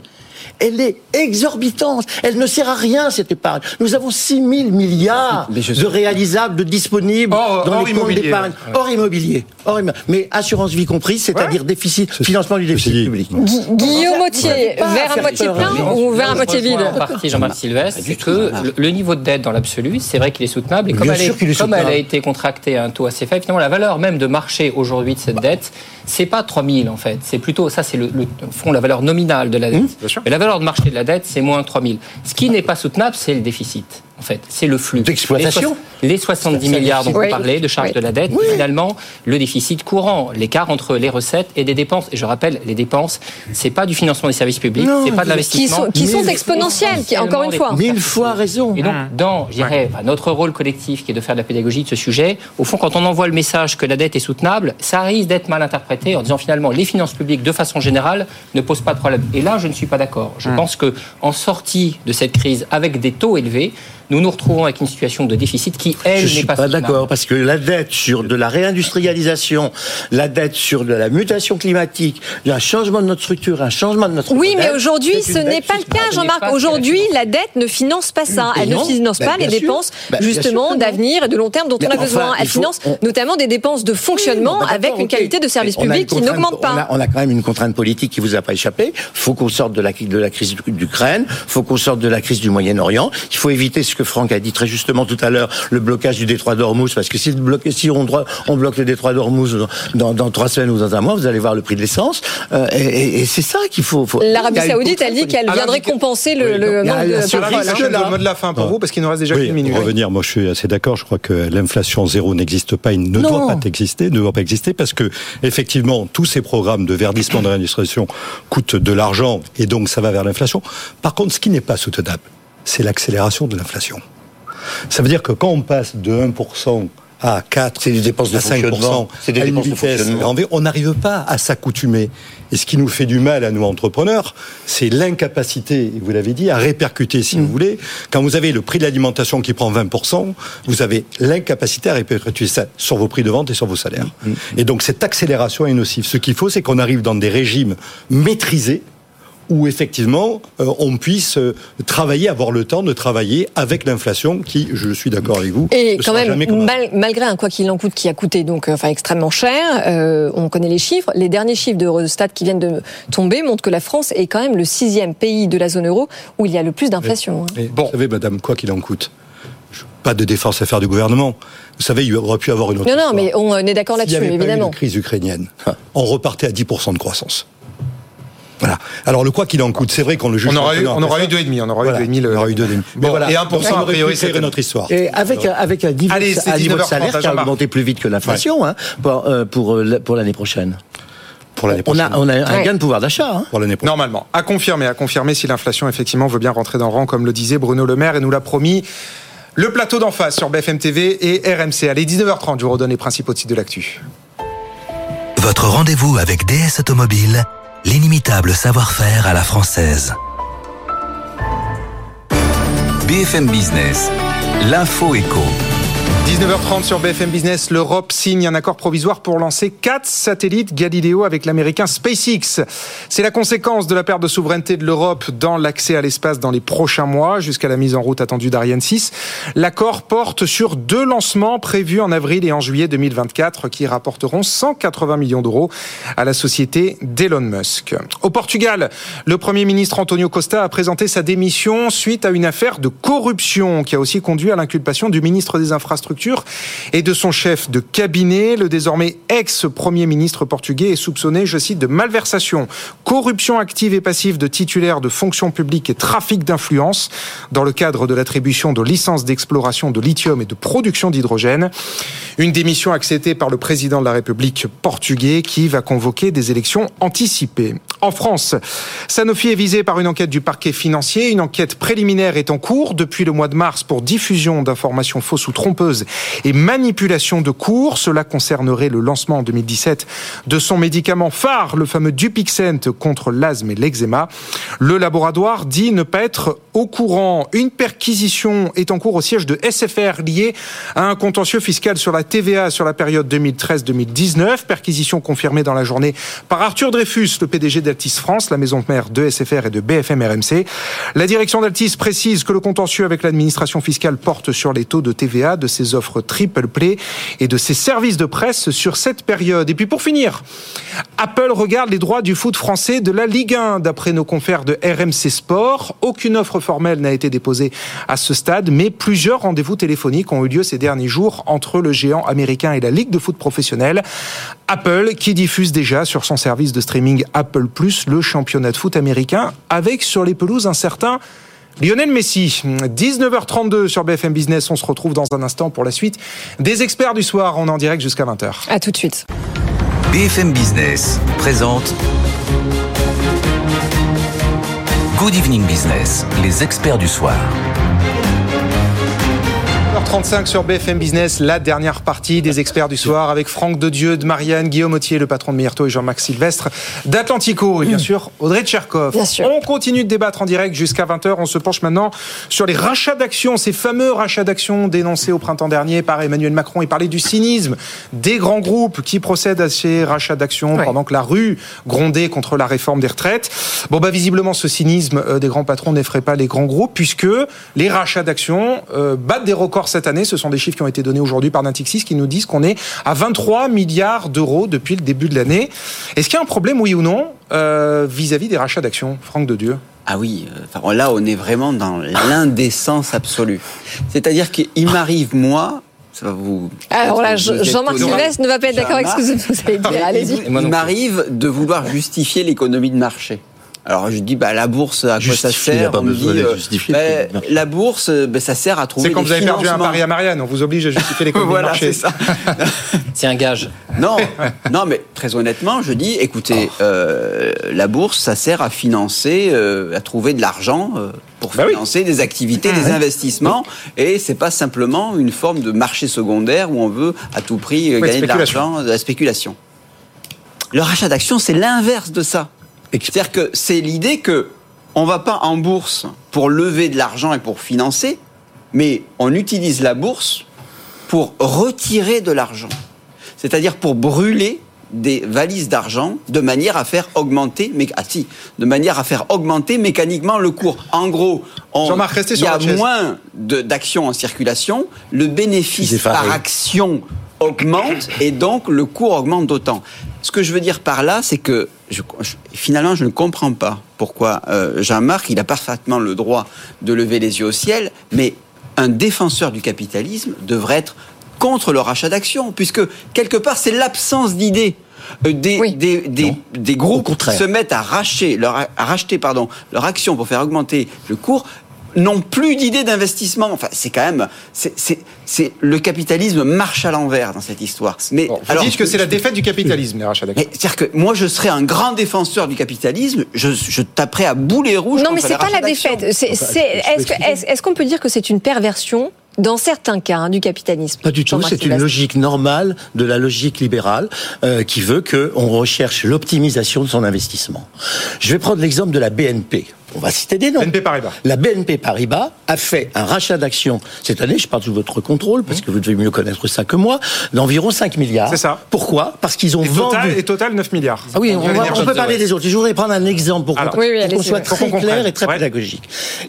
[SPEAKER 14] elle est exorbitante. Elle ne sert à rien, cette épargne. Nous avons 6 000 milliards de réalisables, de disponibles
[SPEAKER 1] Hors-
[SPEAKER 14] dans
[SPEAKER 1] hors
[SPEAKER 14] les comptes
[SPEAKER 1] immobilier.
[SPEAKER 14] d'épargne.
[SPEAKER 1] Ouais.
[SPEAKER 14] Hors immobilier. Hors immo- Mais assurance vie comprise, c'est-à-dire déficit, financement du déficit public.
[SPEAKER 2] Guillaume Autier,
[SPEAKER 14] Pas
[SPEAKER 2] verre à moitié plein
[SPEAKER 14] mais-
[SPEAKER 2] ou verre à moitié vide
[SPEAKER 11] En partie, Jean-Marc Sylvestre, que le, le niveau de dette dans l'absolu, c'est vrai qu'il est soutenable. Et comme, elle, est- comme elle a été contractée à un taux assez faible, finalement, la valeur même de marché aujourd'hui de cette dette, c'est pas 3 000 en fait. C'est plutôt, ça c'est le, le fond, la valeur nominale de la dette. Et la valeur de marché de la dette, c'est moins 3 000. Ce qui n'est pas soutenable, c'est le déficit. En fait, c'est le flux.
[SPEAKER 14] D'exploitation.
[SPEAKER 11] Les, soix- les 70
[SPEAKER 14] C'est un
[SPEAKER 11] milliards dont vous parlez de charges
[SPEAKER 14] Oui.
[SPEAKER 11] de la dette,
[SPEAKER 14] Oui.
[SPEAKER 11] finalement, le déficit courant, l'écart entre les recettes et des dépenses. Et je rappelle, les dépenses, c'est pas du financement des services publics, c'est pas de l'investissement.
[SPEAKER 2] Qui sont- qui sont exponentielles, qui- encore une fois.
[SPEAKER 14] Mille fois raison.
[SPEAKER 11] Et donc, dans, je dirais, enfin, notre rôle collectif, qui est de faire de la pédagogie de ce sujet, au fond, quand on envoie le message que la dette est soutenable, ça risque d'être mal interprété en disant finalement les finances publiques, de façon générale, ne posent pas de problème. Et là, je ne suis pas d'accord. Je
[SPEAKER 14] Hum.
[SPEAKER 11] pense que en sortie de cette crise avec des taux élevés, nous nous retrouvons avec une situation de déficit qui, elle,
[SPEAKER 14] Je
[SPEAKER 11] n'est
[SPEAKER 14] suis
[SPEAKER 11] pas,
[SPEAKER 14] pas
[SPEAKER 11] soutenable.
[SPEAKER 14] d'accord parce que la dette sur de la réindustrialisation, la dette sur de la mutation climatique, un changement de notre structure, un changement de notre
[SPEAKER 2] Oui, mais aujourd'hui, ce n'est pas le cas. Jean-Marc. Aujourd'hui, la dette ne finance pas ça. Elle
[SPEAKER 14] non,
[SPEAKER 2] ne finance pas les
[SPEAKER 14] sûr.
[SPEAKER 2] dépenses,
[SPEAKER 14] Bah,
[SPEAKER 2] justement, d'avenir et de long terme dont
[SPEAKER 14] Mais
[SPEAKER 2] on a
[SPEAKER 14] enfin,
[SPEAKER 2] besoin. Elle
[SPEAKER 14] il faut-
[SPEAKER 2] finance
[SPEAKER 14] on-
[SPEAKER 2] notamment des dépenses de fonctionnement
[SPEAKER 14] Oui,
[SPEAKER 2] avec une qualité de service
[SPEAKER 14] Mais
[SPEAKER 2] public qui n'augmente
[SPEAKER 14] On a,
[SPEAKER 2] pas.
[SPEAKER 14] on a quand même une contrainte politique qui vous a pas échappé. faut qu'on sorte de la, de la crise d'Ukraine. faut qu'on sorte de la crise du Moyen-Orient. Il faut éviter ce que Franck a dit très justement tout à l'heure, le blocage du détroit d'Ormuz. Parce que si, on, droit- on bloque le détroit d'Ormuz dans, dans trois semaines ou dans un mois, vous allez voir le prix de l'essence. Euh, et et- et c'est ça qu'il faut. faut-
[SPEAKER 2] L'Arabie Saoudite, elle dit qu'elle viendrait compenser le, manque
[SPEAKER 14] la
[SPEAKER 2] de pétrole.
[SPEAKER 1] Le mot de la fin pour vous, parce qu'il nous reste déjà
[SPEAKER 12] Oui,
[SPEAKER 1] une minute.
[SPEAKER 12] Pour revenir, moi je suis assez d'accord. Je crois que l'inflation zéro n'existe pas, il ne
[SPEAKER 1] Non.
[SPEAKER 12] doit pas exister, ne doit pas exister parce que effectivement tous ces programmes de verdissement de réindustrialisation coûtent de l'argent et donc ça va vers l'inflation. Par contre, ce qui n'est pas soutenable, c'est l'accélération de l'inflation. Ça veut dire que quand on passe de 1% à 4,
[SPEAKER 14] c'est des dépenses de
[SPEAKER 12] à 5%,
[SPEAKER 14] fonctionnement. C'est des
[SPEAKER 12] à
[SPEAKER 14] dépenses de
[SPEAKER 12] vitesse on n'arrive pas à s'accoutumer. Et ce qui nous fait du mal à nous entrepreneurs, c'est l'incapacité, vous l'avez dit, à répercuter, si vous voulez. Quand vous avez le prix de l'alimentation qui prend 20%, vous avez l'incapacité à répercuter ça sur vos prix de vente et sur vos salaires. Et donc cette accélération est nocive. Ce qu'il faut, c'est qu'on arrive dans des régimes maîtrisés où effectivement euh, on puisse euh, travailler, avoir le temps de travailler avec l'inflation qui, je suis d'accord avec vous,
[SPEAKER 2] Et
[SPEAKER 12] ne
[SPEAKER 2] quand
[SPEAKER 12] sera
[SPEAKER 2] même,
[SPEAKER 12] jamais comme
[SPEAKER 2] mal- malgré un quoi qu'il en coûte qui a coûté donc euh, enfin extrêmement cher, euh, on connaît les chiffres. Les derniers chiffres de Eurostat qui viennent de tomber montrent que la France est quand même le sixième pays de la zone euro où il y a le plus d'inflation. hein.
[SPEAKER 12] Mais Vous savez, madame, quoi qu'il en coûte, pas de défense à faire du gouvernement. Vous savez, il aurait pu avoir une autre
[SPEAKER 2] Non, non, mais on est d'accord là-dessus,
[SPEAKER 12] avait pas eu
[SPEAKER 2] évidemment.
[SPEAKER 12] une crise ukrainienne, on repartait à 10% de croissance. Voilà. Alors le quoi qu'il en coûte, c'est vrai qu'on le juge.
[SPEAKER 1] On aura eu, on aura eu 2,5, on aura
[SPEAKER 12] Voilà,
[SPEAKER 1] eu 2,5. le-
[SPEAKER 12] on aura eu 2,5. Mais
[SPEAKER 1] Bon,
[SPEAKER 12] voilà.
[SPEAKER 1] et 1%,
[SPEAKER 12] Donc,
[SPEAKER 1] a priori, c'était
[SPEAKER 12] notre histoire.
[SPEAKER 14] Et avec, un- avec un niveau,
[SPEAKER 1] Allez, c'est
[SPEAKER 14] un niveau de
[SPEAKER 1] 19h30,
[SPEAKER 14] salaire qui a augmenté plus vite que l'inflation hein, pour, euh, pour, euh, pour l'année prochaine.
[SPEAKER 12] Pour l'année
[SPEAKER 14] On a, on a un gain de pouvoir d'achat. hein.
[SPEAKER 12] Pour l'année prochaine.
[SPEAKER 1] Normalement. À confirmer, à confirmer si l'inflation, effectivement, veut bien rentrer dans le rang, comme le disait Bruno Le Maire et nous l'a promis. Le plateau d'en face sur BFM TV et RMC. Allez, 19h30, je vous redonne les principaux titres de l'actu.
[SPEAKER 15] Votre rendez-vous avec DS Automobile, l'inimitable savoir-faire à la française.
[SPEAKER 4] BFM Business, l'info éco.
[SPEAKER 1] 19h30 sur BFM Business, l'Europe signe un accord provisoire pour lancer quatre satellites Galileo avec l'américain SpaceX. C'est la conséquence de la perte de souveraineté de l'Europe dans l'accès à l'espace dans les prochains mois, jusqu'à la mise en route attendue d'Ariane 6. L'accord porte sur deux lancements prévus en avril et en juillet 2024 qui rapporteront 180 millions d'euros à la société d'Elon Musk. Au Portugal, le Premier ministre Antonio Costa a présenté sa démission suite à une affaire de corruption qui a aussi conduit à l'inculpation du ministre des Infrastructures et de son chef de cabinet. Le désormais ex-premier ministre portugais est soupçonné, je cite, de malversation, corruption active et passive de titulaires de fonctions publiques et trafic d'influence dans le cadre de l'attribution de licences d'exploration de lithium et de production d'hydrogène. Une démission acceptée par le président de la République portugais qui va convoquer des élections anticipées. En France, Sanofi est visé par une enquête du parquet financier. Une enquête préliminaire est en cours depuis le mois de mars pour diffusion d'informations fausses ou trompeuses et manipulation de cours. Cela concernerait le lancement en 2017 de son médicament phare, le fameux Dupixent contre l'asthme et l'eczéma. Le laboratoire dit ne pas être au courant. Une perquisition est en cours au siège de SFR liée à un contentieux fiscal sur la TVA sur la période 2013-2019. Perquisition confirmée dans la journée par Arthur Dreyfus, le PDG d'Altis France, la maison mère de SFR et de BFM RMC. La direction d'Altis précise que le contentieux avec l'administration fiscale porte sur les taux de TVA de offres triple play et de ses services de presse sur cette période. Et puis pour finir, Apple regarde les droits du foot français de la Ligue 1. D'après nos confrères de RMC Sport, aucune offre formelle n'a été déposée à ce stade, mais plusieurs rendez-vous téléphoniques ont eu lieu ces derniers jours entre le géant américain et la Ligue de foot professionnelle. Apple qui diffuse déjà sur son service de streaming Apple Plus le championnat de foot américain avec sur les pelouses un certain Lionel Messi, 19h32 sur BFM Business. On se retrouve dans un instant pour la suite des experts du soir. On est en direct jusqu'à 20h.
[SPEAKER 2] À tout de suite.
[SPEAKER 15] BFM Business présente Good Evening Business, les experts du soir.
[SPEAKER 1] 35 sur BFM Business, la dernière partie des experts du soir avec Franck Dedieu, de Marianne, Guillaume Autier, le patron de Myrto et Jean-Marc Sylvestre d'Atlantico et bien sûr Audrey Tcherkov. On continue de débattre en direct jusqu'à 20h. On se penche maintenant sur les rachats d'actions, ces fameux rachats d'actions dénoncés au printemps dernier par Emmanuel Macron. Il parlait du cynisme des grands groupes qui procèdent à ces rachats d'actions pendant que la rue grondait contre la réforme des retraites. Bon, bah, visiblement, ce cynisme euh, des grands patrons n'effraie pas les grands groupes puisque les rachats d'actions euh, battent des records cette année. Ce sont des chiffres qui ont été donnés aujourd'hui par Natixis qui nous disent qu'on est à 23 milliards d'euros depuis le début de l'année. Est-ce qu'il y a un problème, oui ou non, euh, vis-à-vis des rachats d'actions Franck de Dieu?
[SPEAKER 13] Ah oui, euh, enfin, là on est vraiment dans l'indécence absolue. C'est-à-dire qu'il m'arrive, moi, ça va vous...
[SPEAKER 2] Alors là, Jean-Marc Sylvestre ne va pas être d'accord avec ce que vous allez dire. Allez-y.
[SPEAKER 13] Il m'arrive de vouloir justifier l'économie de marché. Alors je dis bah la bourse à quoi ça sert On me dit euh, bah, la bourse bah, ça sert à trouver
[SPEAKER 1] C'est quand vous avez perdu un pari à Marianne, on vous oblige à justifier <laughs> l'économie
[SPEAKER 13] voilà,
[SPEAKER 1] marché.
[SPEAKER 13] c'est ça. <laughs>
[SPEAKER 11] c'est un gage.
[SPEAKER 13] Non, non mais très honnêtement, je dis écoutez, euh, la bourse ça sert à financer euh, à trouver de l'argent euh, pour
[SPEAKER 1] Bah
[SPEAKER 13] financer des activités, des investissements et c'est pas simplement une forme de marché secondaire où on veut à tout prix euh, gagner de l'argent, de la spéculation. Le rachat d'actions, c'est l'inverse de ça. C'est-à-dire que c'est l'idée que on va pas en bourse pour lever de l'argent et pour financer, mais on utilise la bourse pour retirer de l'argent. C'est-à-dire pour brûler des valises d'argent de manière à faire augmenter, mais ah si, de manière à faire augmenter mécaniquement le cours. En gros, on- il y a moins d'actions en circulation, le bénéfice par action augmente et donc le cours augmente d'autant. Ce que je veux dire par là, c'est que je- je- finalement, je ne comprends pas pourquoi euh, Jean-Marc, il a parfaitement le droit de lever les yeux au ciel, mais un défenseur du capitalisme devrait être contre le rachat d'actions, puisque quelque part, c'est l'absence d'idées. euh, Des, des, des, des groupes qui se mettent à racheter, leur, à racheter pardon, leur action pour faire augmenter le cours n'ont plus d'idée d'investissement. Enfin, c'est quand même, c'est, le capitalisme marche à l'envers dans cette histoire. Mais
[SPEAKER 1] Vous dites que c'est la défaite du capitalisme, les rachats d'actions.
[SPEAKER 13] mais c'est-à-dire que moi, je serais un grand défenseur du capitalisme. Je, je taperais à boulet rouge.
[SPEAKER 2] Non, mais c'est pas la défaite. Est-ce qu'on peut dire que c'est une perversion dans certains cas hein, du capitalisme?
[SPEAKER 14] Pas du tout, c'est une logique normale de la logique libérale euh, qui veut qu'on recherche l'optimisation de son investissement. Je vais prendre l'exemple de la BNP. On va citer des noms.
[SPEAKER 1] BNP Paribas.
[SPEAKER 14] La BNP Paribas a fait un rachat d'actions cette année, je parle sous votre contrôle, parce que vous devez mieux connaître ça que moi, d'environ 5 milliards.
[SPEAKER 1] C'est ça.
[SPEAKER 14] Pourquoi? Parce qu'ils ont
[SPEAKER 1] Et
[SPEAKER 14] vendu...
[SPEAKER 1] total, et total 9 milliards.
[SPEAKER 14] Ah oui, on, va- peut parler des autres. Je voudrais prendre un exemple pour, qu'on-
[SPEAKER 1] oui,
[SPEAKER 14] soit très clair et très
[SPEAKER 1] Ouais.
[SPEAKER 14] pédagogique.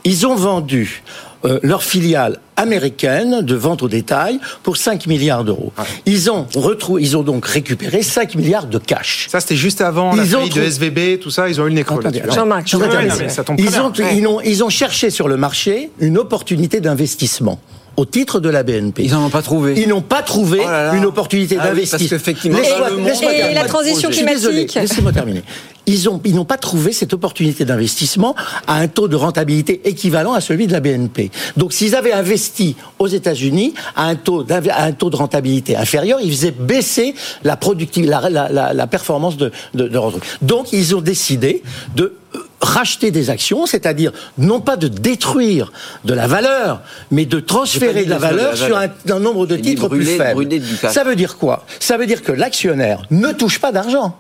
[SPEAKER 14] Ils ont vendu euh, leur filiale américaine de vente au détail pour 5 milliards d'euros. Ils ont retrou- ils ont donc récupéré 5 milliards de cash.
[SPEAKER 1] Ça, c'était juste avant la
[SPEAKER 14] Ils ont
[SPEAKER 1] faillite de SVB, tout ça, ils ont eu le nez creux
[SPEAKER 14] Attendez,
[SPEAKER 1] là-dessus.
[SPEAKER 14] attendez. Je voudrais
[SPEAKER 1] Ouais,
[SPEAKER 14] terminer.
[SPEAKER 1] non, mais ça tombe très
[SPEAKER 14] ils, ont, ils, ont, ils ont cherché sur le marché une opportunité d'investissement au titre de la BNP.
[SPEAKER 13] Ils n'en ont pas trouvé.
[SPEAKER 14] Ils n'ont pas trouvé
[SPEAKER 13] Oh là là.
[SPEAKER 14] une opportunité
[SPEAKER 13] Ah oui,
[SPEAKER 14] d'investissement.
[SPEAKER 13] parce qu'effectivement,
[SPEAKER 14] Laisse-moi-
[SPEAKER 13] dans le monde,
[SPEAKER 14] laisse-moi
[SPEAKER 13] il y a
[SPEAKER 14] terminer.
[SPEAKER 13] pas de
[SPEAKER 2] transition climatique.
[SPEAKER 14] Laissez-moi terminer. Ils ont, ils n'ont pas trouvé cette opportunité d'investissement à un taux de rentabilité équivalent à celui de la BNP. Donc, s'ils avaient investi aux États-Unis à un taux, à un taux de rentabilité inférieur, ils faisaient baisser la productivité, la, la, la, la performance de, de, de. Donc, ils ont décidé de racheter des actions, c'est-à-dire non pas de détruire de la valeur, mais de transférer de la
[SPEAKER 13] de
[SPEAKER 14] valeur sur un, un nombre de titres plus faible. Ça veut dire quoi? Ça veut dire que l'actionnaire ne touche pas d'argent.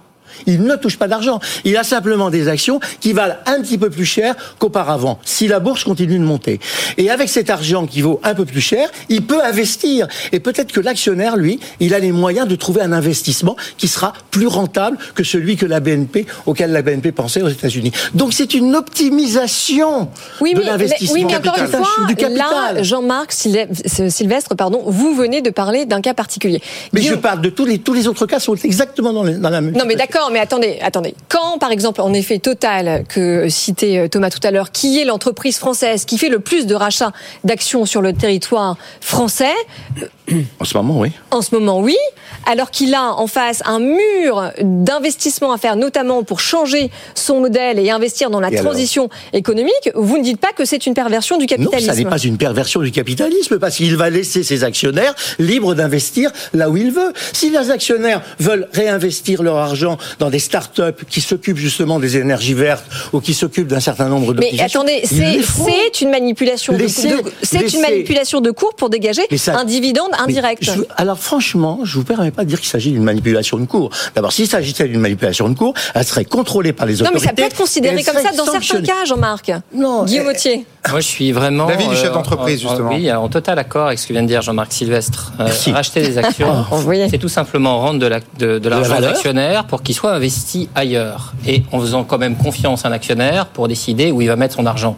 [SPEAKER 14] Il ne touche pas d'argent. Il a simplement des actions qui valent un petit peu plus cher qu'auparavant, si la bourse continue de monter. Et avec cet argent qui vaut un peu plus cher, il peut investir. Et peut-être que l'actionnaire, lui, il a les moyens de trouver un investissement qui sera plus rentable que celui que la BNP, auquel la BNP pensait aux États-Unis. Donc c'est une optimisation
[SPEAKER 2] oui,
[SPEAKER 14] de
[SPEAKER 2] mais,
[SPEAKER 14] l'investissement.
[SPEAKER 2] oui, mais encore une fois,
[SPEAKER 14] du capital.
[SPEAKER 2] là, Jean-Marc Sylvestre, pardon, vous venez de parler d'un cas particulier.
[SPEAKER 14] Mais je parle de tous les, tous les autres cas sont exactement dans, dans la même
[SPEAKER 2] Non, mais d'accord, mais attendez, attendez. Quand, par exemple, en effet, Total, que citait Thomas tout à l'heure, qui est l'entreprise française qui fait le plus de rachats d'actions sur le territoire français,
[SPEAKER 14] en ce moment, oui.
[SPEAKER 2] En ce moment, oui. Alors qu'il a en face un mur d'investissement à faire, notamment pour changer son modèle et investir dans la
[SPEAKER 14] Et
[SPEAKER 2] transition économique, vous ne dites pas que c'est une perversion du
[SPEAKER 14] Non,
[SPEAKER 2] capitalisme
[SPEAKER 14] ça n'est pas une perversion du capitalisme, parce qu'il va laisser ses actionnaires libres d'investir là où il veut. Si les actionnaires veulent réinvestir leur argent dans des start-up qui s'occupent justement des énergies vertes ou qui s'occupent d'un certain nombre de
[SPEAKER 2] Mais attendez, c'est une manipulation de,
[SPEAKER 14] Laissez-
[SPEAKER 2] de- c'est une manipulation de cours pour dégager
[SPEAKER 14] ça-
[SPEAKER 2] un dividende indirect.
[SPEAKER 14] je- alors franchement, je vous permets pas de dire qu'il s'agit d'une manipulation de cours. D'abord, s'il s'agissait d'une manipulation de cours, elle serait contrôlée par les
[SPEAKER 2] Non, mais
[SPEAKER 14] autorités.
[SPEAKER 2] ça peut être considéré comme ça dans certains cas, Jean-Marc.
[SPEAKER 14] Non,
[SPEAKER 2] Guillaume Autier.
[SPEAKER 11] Moi, je suis vraiment.
[SPEAKER 1] David, du chef
[SPEAKER 11] euh,
[SPEAKER 1] d'entreprise,
[SPEAKER 11] en- en-
[SPEAKER 1] justement.
[SPEAKER 11] Oui, en total accord avec ce que vient de dire Jean-Marc Sylvestre. Euh,
[SPEAKER 14] Merci.
[SPEAKER 11] racheter des actions, <laughs> c'est tout simplement rendre de la- de- de
[SPEAKER 14] la
[SPEAKER 11] l'argent aux
[SPEAKER 14] valeur.
[SPEAKER 11] actionnaires pour qu'il soit investi ailleurs. Et en faisant quand même confiance à un actionnaire pour décider où il va mettre son argent.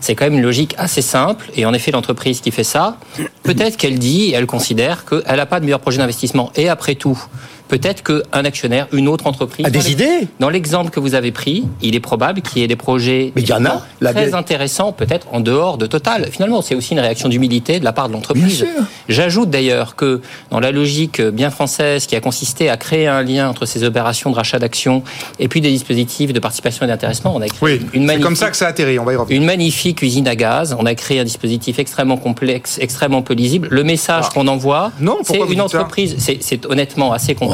[SPEAKER 11] C'est quand même une logique assez simple. Et en effet, l'entreprise qui fait ça, peut-être qu'elle dit, elle considère qu'elle n'a pas de meilleur projet d'investissement. Et après tout, peut-être qu'un actionnaire, une autre entreprise.
[SPEAKER 14] A des
[SPEAKER 11] dans
[SPEAKER 14] idées
[SPEAKER 11] Dans l'exemple que vous avez pris, il est probable qu'il y ait des projets
[SPEAKER 14] Mais il y en a. La
[SPEAKER 11] très intéressants, peut-être en dehors de Total. Finalement, c'est aussi une réaction d'humilité de la part de l'entreprise.
[SPEAKER 14] Bien sûr.
[SPEAKER 11] J'ajoute d'ailleurs que dans la logique bien française qui a consisté à créer un lien entre ces opérations de rachat d'actions et puis des dispositifs de participation et d'intéressement, on a créé
[SPEAKER 1] Oui,
[SPEAKER 11] une
[SPEAKER 1] c'est
[SPEAKER 11] magnifique
[SPEAKER 1] comme ça que ça atterrit, on va y revenir.
[SPEAKER 11] une magnifique usine à gaz. On a créé un dispositif extrêmement complexe, extrêmement peu lisible. Le message qu'on envoie,
[SPEAKER 1] Ah. Non,
[SPEAKER 11] c'est une entreprise. C'est c'est honnêtement assez complexe.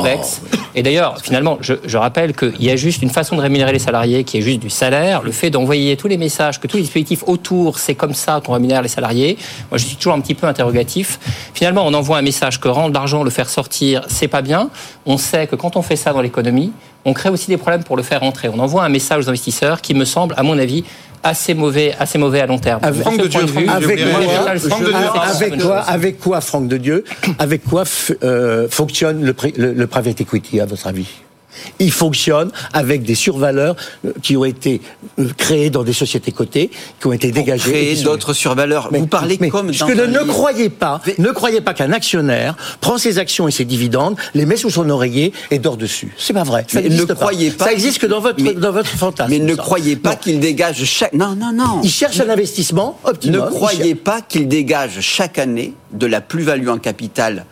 [SPEAKER 11] Et d'ailleurs, finalement, je, je rappelle qu'il y a juste une façon de rémunérer les salariés qui est juste du salaire. Le fait d'envoyer tous les messages, que tous les dispositifs autour, c'est comme ça qu'on rémunère les salariés. Moi, je suis toujours un petit peu interrogatif. Finalement, on envoie un message que rendre l'argent, le faire sortir, c'est pas bien. On sait que quand on fait ça dans l'économie, on crée aussi des problèmes pour le faire entrer. On envoie un message aux investisseurs qui me semble, à mon avis, assez mauvais, assez mauvais à long terme.
[SPEAKER 14] Avec-
[SPEAKER 1] Franck de Dieu,
[SPEAKER 11] vue,
[SPEAKER 14] Avec
[SPEAKER 1] de
[SPEAKER 14] quoi, avec quoi, Franck de Dieu, avec quoi euh, fonctionne le, pri- le, le private equity à votre avis? Il fonctionne avec des survaleurs euh, qui ont été euh, créées dans des sociétés cotées, qui ont été dégagées.
[SPEAKER 13] Créer d'autres survaleurs.
[SPEAKER 14] Mais-
[SPEAKER 13] Vous parlez
[SPEAKER 14] mais
[SPEAKER 13] comme
[SPEAKER 14] ce
[SPEAKER 13] dans
[SPEAKER 14] que ne, ne croyez pas, ne croyez pas qu'un actionnaire prend ses actions et ses dividendes, les met sous son oreiller et dort dessus. C'est pas vrai. Ça
[SPEAKER 13] Mais ne croyez pas
[SPEAKER 14] Ça existe que dans votre
[SPEAKER 13] Mais-
[SPEAKER 14] dans votre fantasme.
[SPEAKER 13] Mais ne
[SPEAKER 14] ça.
[SPEAKER 13] croyez pas qu'il dégage chaque. Non, non, non.
[SPEAKER 14] Il cherche un investissement
[SPEAKER 13] Ne
[SPEAKER 14] optimum.
[SPEAKER 13] Croyez pas qu'il dégage chaque année de la plus-value en capital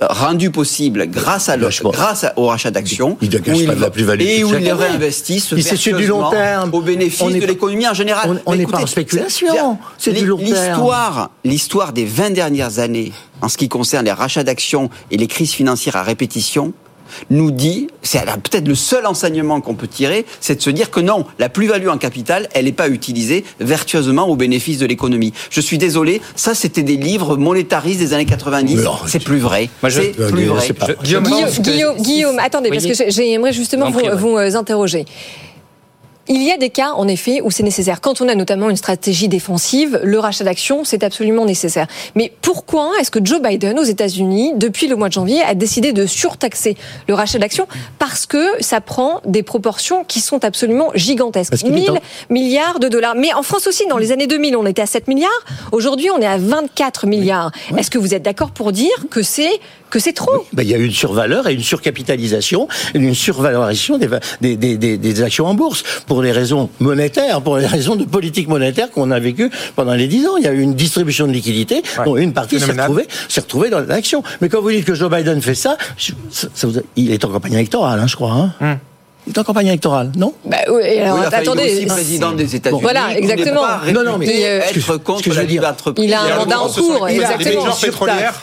[SPEAKER 13] rendu possible grâce, à le, grâce au rachat d'actions
[SPEAKER 14] Il
[SPEAKER 13] où
[SPEAKER 14] pas de la plus-value
[SPEAKER 13] et où
[SPEAKER 14] chaque
[SPEAKER 13] il
[SPEAKER 14] année.
[SPEAKER 13] réinvestisse
[SPEAKER 14] Il- c'est du long terme.
[SPEAKER 13] au bénéfice de l'économie en général.
[SPEAKER 14] on- n'est pas en spéculation.
[SPEAKER 13] c'est-
[SPEAKER 14] du long terme.
[SPEAKER 13] L'histoire, l'histoire des 20 dernières années en ce qui concerne les rachats d'actions et les crises financières à répétition nous dit, c'est peut-être le seul enseignement qu'on peut tirer, c'est de se dire que non, la plus-value en capital, elle n'est pas utilisée vertueusement au bénéfice de l'économie. Je suis désolé, ça c'était des livres monétaristes des années 90,
[SPEAKER 14] Mais non,
[SPEAKER 13] c'est plus vrai. C'est plus vrai.
[SPEAKER 2] Guillaume, attendez, parce que j'ai- j'aimerais justement vous, euh, interroger. Il y a des cas, en effet, où c'est nécessaire. Quand on a notamment une stratégie défensive, le rachat d'actions, c'est absolument nécessaire. Mais pourquoi est-ce que Joe Biden, aux États-Unis, depuis le mois de janvier, a décidé de surtaxer le rachat d'actions Parce que ça prend des proportions qui sont absolument gigantesques?
[SPEAKER 14] Parce qu'il est
[SPEAKER 2] 1000
[SPEAKER 14] temps.
[SPEAKER 2] milliards de dollars. Mais en France aussi, dans les années 2000, on était à 7 milliards. Aujourd'hui, on est à 24 milliards. Est-ce que vous êtes d'accord pour dire que c'est que c'est trop?
[SPEAKER 14] Ben, il y a une survaleur et une surcapitalisation, une survalorisation des, va- des, des, des, des actions en bourse pour les raisons monétaires, pour les raisons de politique monétaire qu'on a vécu pendant les dix ans. Il y a eu une distribution de liquidités dont une partie s'est retrouvée, dans l'action. Mais quand vous dites que Joe Biden fait ça, je- ça- ça vous a- il est en campagne électorale, hein, je crois. Hein.
[SPEAKER 1] Hmm.
[SPEAKER 14] Il est en campagne électorale, non?
[SPEAKER 2] Bah, oui, alors,
[SPEAKER 13] Oui, enfin, il est
[SPEAKER 2] attendez,
[SPEAKER 13] aussi président des États-Unis.
[SPEAKER 2] Voilà,
[SPEAKER 13] Il
[SPEAKER 2] exactement.
[SPEAKER 13] pas
[SPEAKER 14] Non, non, mais-
[SPEAKER 13] être contre
[SPEAKER 14] que je
[SPEAKER 13] la
[SPEAKER 14] veux dire,
[SPEAKER 13] libre entreprise.
[SPEAKER 2] il a un mandat en cours,
[SPEAKER 1] il a des
[SPEAKER 2] exactement.
[SPEAKER 1] majors pétrolières.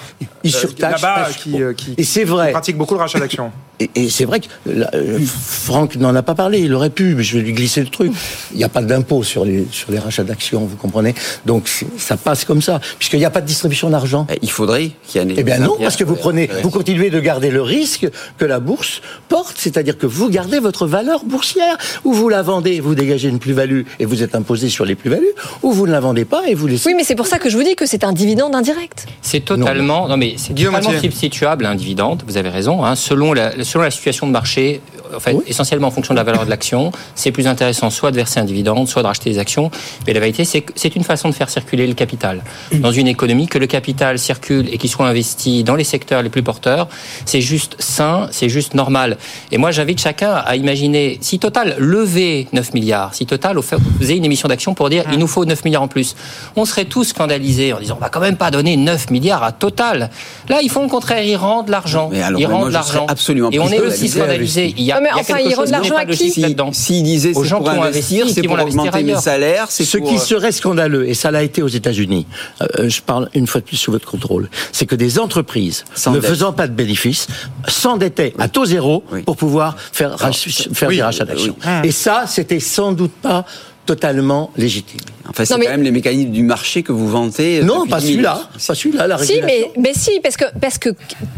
[SPEAKER 14] Ils surtaxent.
[SPEAKER 1] Là-bas,
[SPEAKER 14] parce-
[SPEAKER 1] qui, euh, qui-
[SPEAKER 14] et c'est
[SPEAKER 1] qui
[SPEAKER 14] vrai.
[SPEAKER 1] pratique beaucoup le rachat d'actions. <laughs>
[SPEAKER 14] Et, et c'est vrai que là, euh, Franck n'en a pas parlé, il aurait pu, mais je vais lui glisser le truc. Il n'y a pas d'impôt sur les, sur les rachats d'actions, vous comprenez? Donc ça passe comme ça, puisqu'il n'y a pas de distribution d'argent.
[SPEAKER 13] Il faudrait qu'il y ait un
[SPEAKER 14] Eh bien non, parce que vous prenez, vous continuez de garder le risque que la bourse porte, c'est-à-dire que vous gardez votre valeur boursière, ou vous la vendez, vous dégagez une plus-value et vous êtes imposé sur les plus-values, ou vous ne la vendez pas et vous laissez.
[SPEAKER 2] Oui, mais c'est pour ça que je vous dis que c'est un dividende indirect.
[SPEAKER 11] C'est totalement, non, mais c'est totalement substituable à un dividende. Vous avez raison. hein, selon la selon la situation de marché, en fait, essentiellement en fonction de la valeur de l'action, c'est plus intéressant soit de verser un dividende, soit de racheter des actions. Mais la vérité, c'est que c'est une façon de faire circuler le capital dans une économie que le capital circule et qu'il soit investi dans les secteurs les plus porteurs. C'est juste sain, c'est juste normal. Et moi, j'invite chacun à imaginer si Total levait 9 milliards, si Total faisait une émission d'actions pour dire il nous faut 9 milliards en plus, on serait tous scandalisés en disant on va quand même pas donner 9 milliards à Total. Là, ils font le contraire, ils rendent de l'argent.
[SPEAKER 13] Mais alors,
[SPEAKER 11] Ils rendent l'argent.
[SPEAKER 13] absolument
[SPEAKER 11] Et on est aussi
[SPEAKER 13] scandalisé.
[SPEAKER 11] scandalisés. Il y a,
[SPEAKER 2] Ouais, mais
[SPEAKER 11] il y a
[SPEAKER 2] enfin,
[SPEAKER 11] chose
[SPEAKER 2] rendent de l'argent à qui
[SPEAKER 11] logique
[SPEAKER 13] Si-
[SPEAKER 11] là-dedans.
[SPEAKER 13] S'ils disaient
[SPEAKER 11] Aux
[SPEAKER 13] c'est
[SPEAKER 11] gens
[SPEAKER 13] pour investir,
[SPEAKER 11] investi,
[SPEAKER 13] c'est pour augmenter mes salaires, c'est
[SPEAKER 14] Ce
[SPEAKER 13] pour...
[SPEAKER 14] qui
[SPEAKER 13] euh,
[SPEAKER 14] serait scandaleux, et ça l'a été aux États-Unis, euh, je parle une fois de plus sous votre contrôle, c'est que des entreprises ne faisant pas de bénéfices s'endettaient à taux zéro pour pouvoir faire, faire
[SPEAKER 13] oui,
[SPEAKER 14] des rachats d'actions. Et ça, c'était sans doute pas totalement légitime.
[SPEAKER 13] Enfin, c'est
[SPEAKER 2] Non, mais-
[SPEAKER 13] quand même les mécanismes du marché que vous vantez.
[SPEAKER 14] Non,
[SPEAKER 13] depuis
[SPEAKER 14] pas
[SPEAKER 13] 10 000
[SPEAKER 14] celui-là. Pas celui-là, la
[SPEAKER 2] Si,
[SPEAKER 14] régulation.
[SPEAKER 2] mais, mais si, parce que, parce que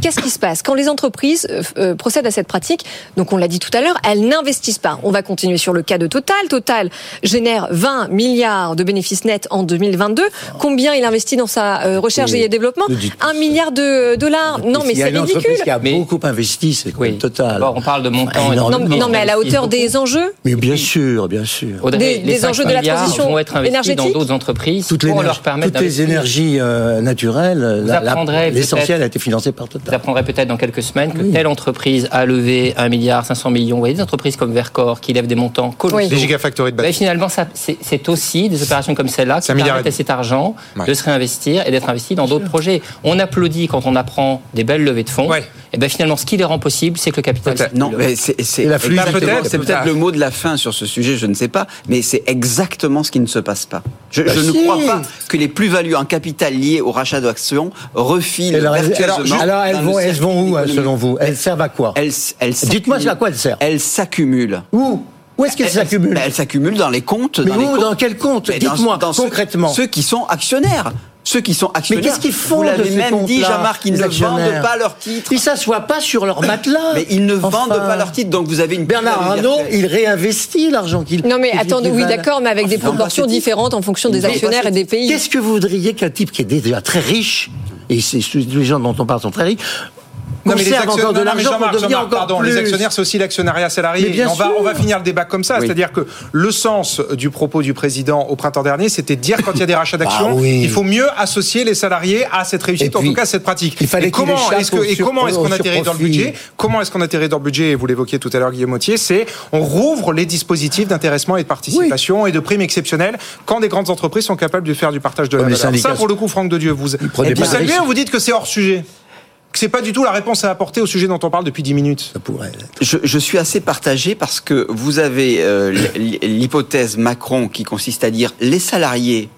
[SPEAKER 2] qu'est-ce qui se passe? Quand les entreprises euh, euh, procèdent à cette pratique, donc on l'a dit tout à l'heure, elles n'investissent pas. On va continuer sur le cas de Total. Total génère 20 milliards de bénéfices nets en 2022. Combien il investit dans sa euh, recherche et développement? 1 milliard de dollars. Non, mais
[SPEAKER 14] Il y a
[SPEAKER 2] c'est
[SPEAKER 14] une entreprise
[SPEAKER 2] ridicule.
[SPEAKER 14] qui a
[SPEAKER 11] Mais-
[SPEAKER 14] beaucoup investi, c'est quoi
[SPEAKER 11] Oui.
[SPEAKER 14] total.
[SPEAKER 11] D'abord, on parle de montants
[SPEAKER 2] Non,
[SPEAKER 11] énormes.
[SPEAKER 2] non, mais à la hauteur des enjeux.
[SPEAKER 14] Mais bien sûr, bien sûr.
[SPEAKER 11] Audrey,
[SPEAKER 2] Des-
[SPEAKER 11] les
[SPEAKER 2] des
[SPEAKER 11] 5
[SPEAKER 2] enjeux de la transition
[SPEAKER 11] vont être investis dans d'autres entreprises
[SPEAKER 14] Toutes,
[SPEAKER 11] pour leur permettre
[SPEAKER 14] toutes les énergies euh, naturelles, l'essentiel a été financé par
[SPEAKER 11] Vous
[SPEAKER 14] Total.
[SPEAKER 11] apprendrez peut-être dans quelques semaines que telle entreprise a levé 1 milliard 500 millions. Vous voyez des entreprises comme Vercor qui lèvent des montants colossaux.
[SPEAKER 1] Les gigafactories de
[SPEAKER 11] Mais
[SPEAKER 1] bâtiments.
[SPEAKER 11] finalement, c'est, aussi des opérations comme celle-là qui permettent
[SPEAKER 1] et
[SPEAKER 11] à cet argent
[SPEAKER 1] Ouais.
[SPEAKER 11] de se réinvestir et d'être investi dans d'autres projets. On applaudit quand on apprend des belles levées de fonds.
[SPEAKER 1] Ouais.
[SPEAKER 11] Et ben finalement, ce qui les rend possibles, c'est que le capital.
[SPEAKER 13] Non, mais c'est
[SPEAKER 1] Peut-être,
[SPEAKER 13] c'est peut-être
[SPEAKER 1] peut-être.
[SPEAKER 13] le mot de la fin sur ce sujet, je ne sais pas, mais c'est exactement ce qui ne se passe pas. Je, je ne crois pas que les plus-values en capital liées au rachat d'actions refilent
[SPEAKER 14] Alors,
[SPEAKER 13] vertueusement.
[SPEAKER 14] alors, elles vont, elles vont où, euh,
[SPEAKER 13] économique.
[SPEAKER 14] selon vous Elles servent à quoi
[SPEAKER 13] Elles, elles
[SPEAKER 14] Dites-moi
[SPEAKER 13] s'accumulent-
[SPEAKER 14] à quoi elles servent.
[SPEAKER 13] Elles s'accumulent.
[SPEAKER 14] Où Où est-ce qu'elles
[SPEAKER 13] Elles-
[SPEAKER 14] s'accumulent
[SPEAKER 13] Elles s'accumulent dans les comptes.
[SPEAKER 14] Mais
[SPEAKER 13] dans les
[SPEAKER 14] où
[SPEAKER 13] comptes.
[SPEAKER 14] Dans quel compte
[SPEAKER 13] Mais dans-
[SPEAKER 14] Dites-moi
[SPEAKER 13] ceux-
[SPEAKER 14] concrètement.
[SPEAKER 13] Ceux qui sont actionnaires. Ceux qui sont actionnaires.
[SPEAKER 14] Mais qu'est-ce qu'ils font
[SPEAKER 13] Vous l'avez même dit, Jean-Marc, ils ne vendent pas leurs titres.
[SPEAKER 14] Ils s'assoient pas sur leur matelas.
[SPEAKER 13] Mais ils ne vendent pas leurs titres, donc vous avez une
[SPEAKER 14] Bernard Arnault, il réinvestit l'argent qu'il.
[SPEAKER 2] Non, mais attendez, oui, d'accord, mais avec des proportions différentes en fonction des actionnaires et des pays.
[SPEAKER 14] Qu'est-ce que vous voudriez qu'un type qui est déjà très riche, et c'est tous les gens dont on parle sont très riches, conserve encore de
[SPEAKER 1] non, mais
[SPEAKER 14] l'argent pour
[SPEAKER 1] Jean-Marc,
[SPEAKER 14] devenir
[SPEAKER 1] Jean-Marc,
[SPEAKER 14] encore
[SPEAKER 1] pardon,
[SPEAKER 14] plus.
[SPEAKER 1] les actionnaires, c'est aussi l'actionnariat salarié.
[SPEAKER 14] Bien
[SPEAKER 1] on, va, on va finir le débat comme ça.
[SPEAKER 13] Oui.
[SPEAKER 1] C'est-à-dire que le sens du propos du président au printemps dernier, c'était de dire quand il y a des rachats d'actions,
[SPEAKER 14] Bah oui.
[SPEAKER 1] il faut mieux associer les salariés à cette réussite, en tout cas cette pratique.
[SPEAKER 14] il fallait
[SPEAKER 1] et comment est-ce qu'on atterrit dans le budget Comment est-ce qu'on atterrit dans le budget Et vous l'évoquiez tout à l'heure, Guillaume Motier, c'est on rouvre les dispositifs d'intéressement et de participation et de primes exceptionnelles quand des grandes entreprises sont capables de faire du partage de la valeur. Ça, pour le coup, Franck de Dieu, vous, vous saluez ou vous dites que c'est hors sujet c'est pas du tout la réponse à apporter au sujet dont on parle depuis 10 minutes.
[SPEAKER 14] Ça pourrait être.
[SPEAKER 13] Je, je suis assez partagé parce que vous avez euh, l'hypothèse Macron qui consiste à dire les salariés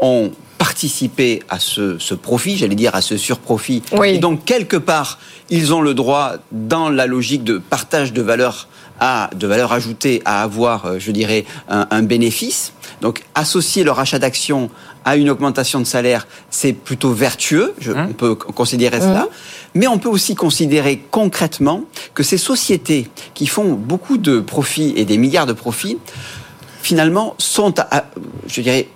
[SPEAKER 13] ont participé à ce, ce profit, j'allais dire à ce surprofit.
[SPEAKER 2] Oui.
[SPEAKER 13] Et donc, quelque part, ils ont le droit, dans la logique de partage de valeur, à, de valeur ajoutée, à avoir, euh, je dirais, un, un bénéfice. Donc, associer leur achat d'actions à une augmentation de salaire, c'est plutôt vertueux. Je, On peut considérer cela. Mais on peut aussi considérer concrètement que ces sociétés qui font beaucoup de profits et des milliards de profits, finalement, sont, à- je dirais,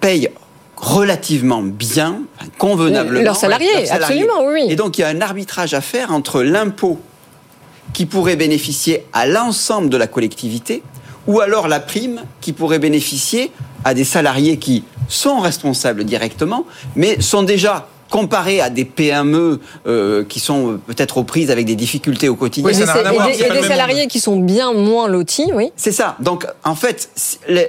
[SPEAKER 13] payent relativement bien, convenablement.
[SPEAKER 2] Leurs salariés, absolument, oui.
[SPEAKER 13] Et donc, il y a un arbitrage à faire entre l'impôt qui pourrait bénéficier à l'ensemble de la collectivité, ou alors la prime qui pourrait bénéficier à des salariés qui sont responsables directement, mais sont déjà comparés à des PME euh, qui sont peut-être aux prises avec des difficultés au quotidien.
[SPEAKER 2] Et des, et des- et des salariés qui sont bien moins lotis, oui.
[SPEAKER 13] C'est ça. Donc, en fait,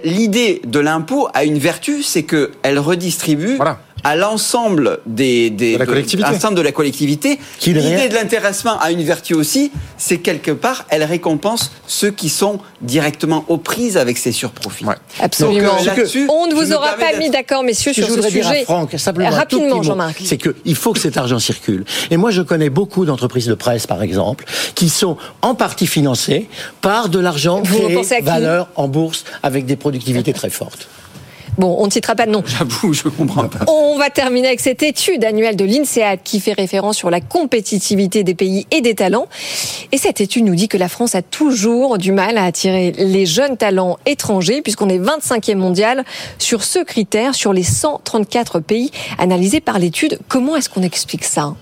[SPEAKER 13] l'idée de l'impôt a une vertu, c'est qu'elle redistribue à l'ensemble des, des
[SPEAKER 1] De la collectivité.
[SPEAKER 13] l'ensemble de la collectivité.
[SPEAKER 14] Qu'il
[SPEAKER 13] L'idée de l'intéressement a une vertu aussi, c'est quelque part, elle récompense ceux qui sont directement aux prises avec ces surprofits.
[SPEAKER 2] Absolument.
[SPEAKER 13] Donc, euh,
[SPEAKER 2] On ne vous aura pas mis d'accord, messieurs, sur
[SPEAKER 14] je
[SPEAKER 2] ce
[SPEAKER 14] voudrais dire à
[SPEAKER 2] sujet.
[SPEAKER 14] Franck, simplement
[SPEAKER 2] Rapidement, Jean-Marc.
[SPEAKER 14] C'est qu'il faut que cet argent circule. Et moi, je connais beaucoup d'entreprises de presse, par exemple, qui sont en partie financées par de l'argent créé valeur en bourse avec des productivités très fortes.
[SPEAKER 2] Bon, on ne citera pas de nom.
[SPEAKER 13] J'avoue, je comprends pas.
[SPEAKER 2] On va terminer avec cette étude annuelle de l'INSEAD qui fait référence sur la compétitivité des pays et des talents. Et cette étude nous dit que la France a toujours du mal à attirer les jeunes talents étrangers puisqu'on est 25e mondial sur ce critère sur les 134 pays analysés par l'étude. Comment est-ce qu'on explique ça?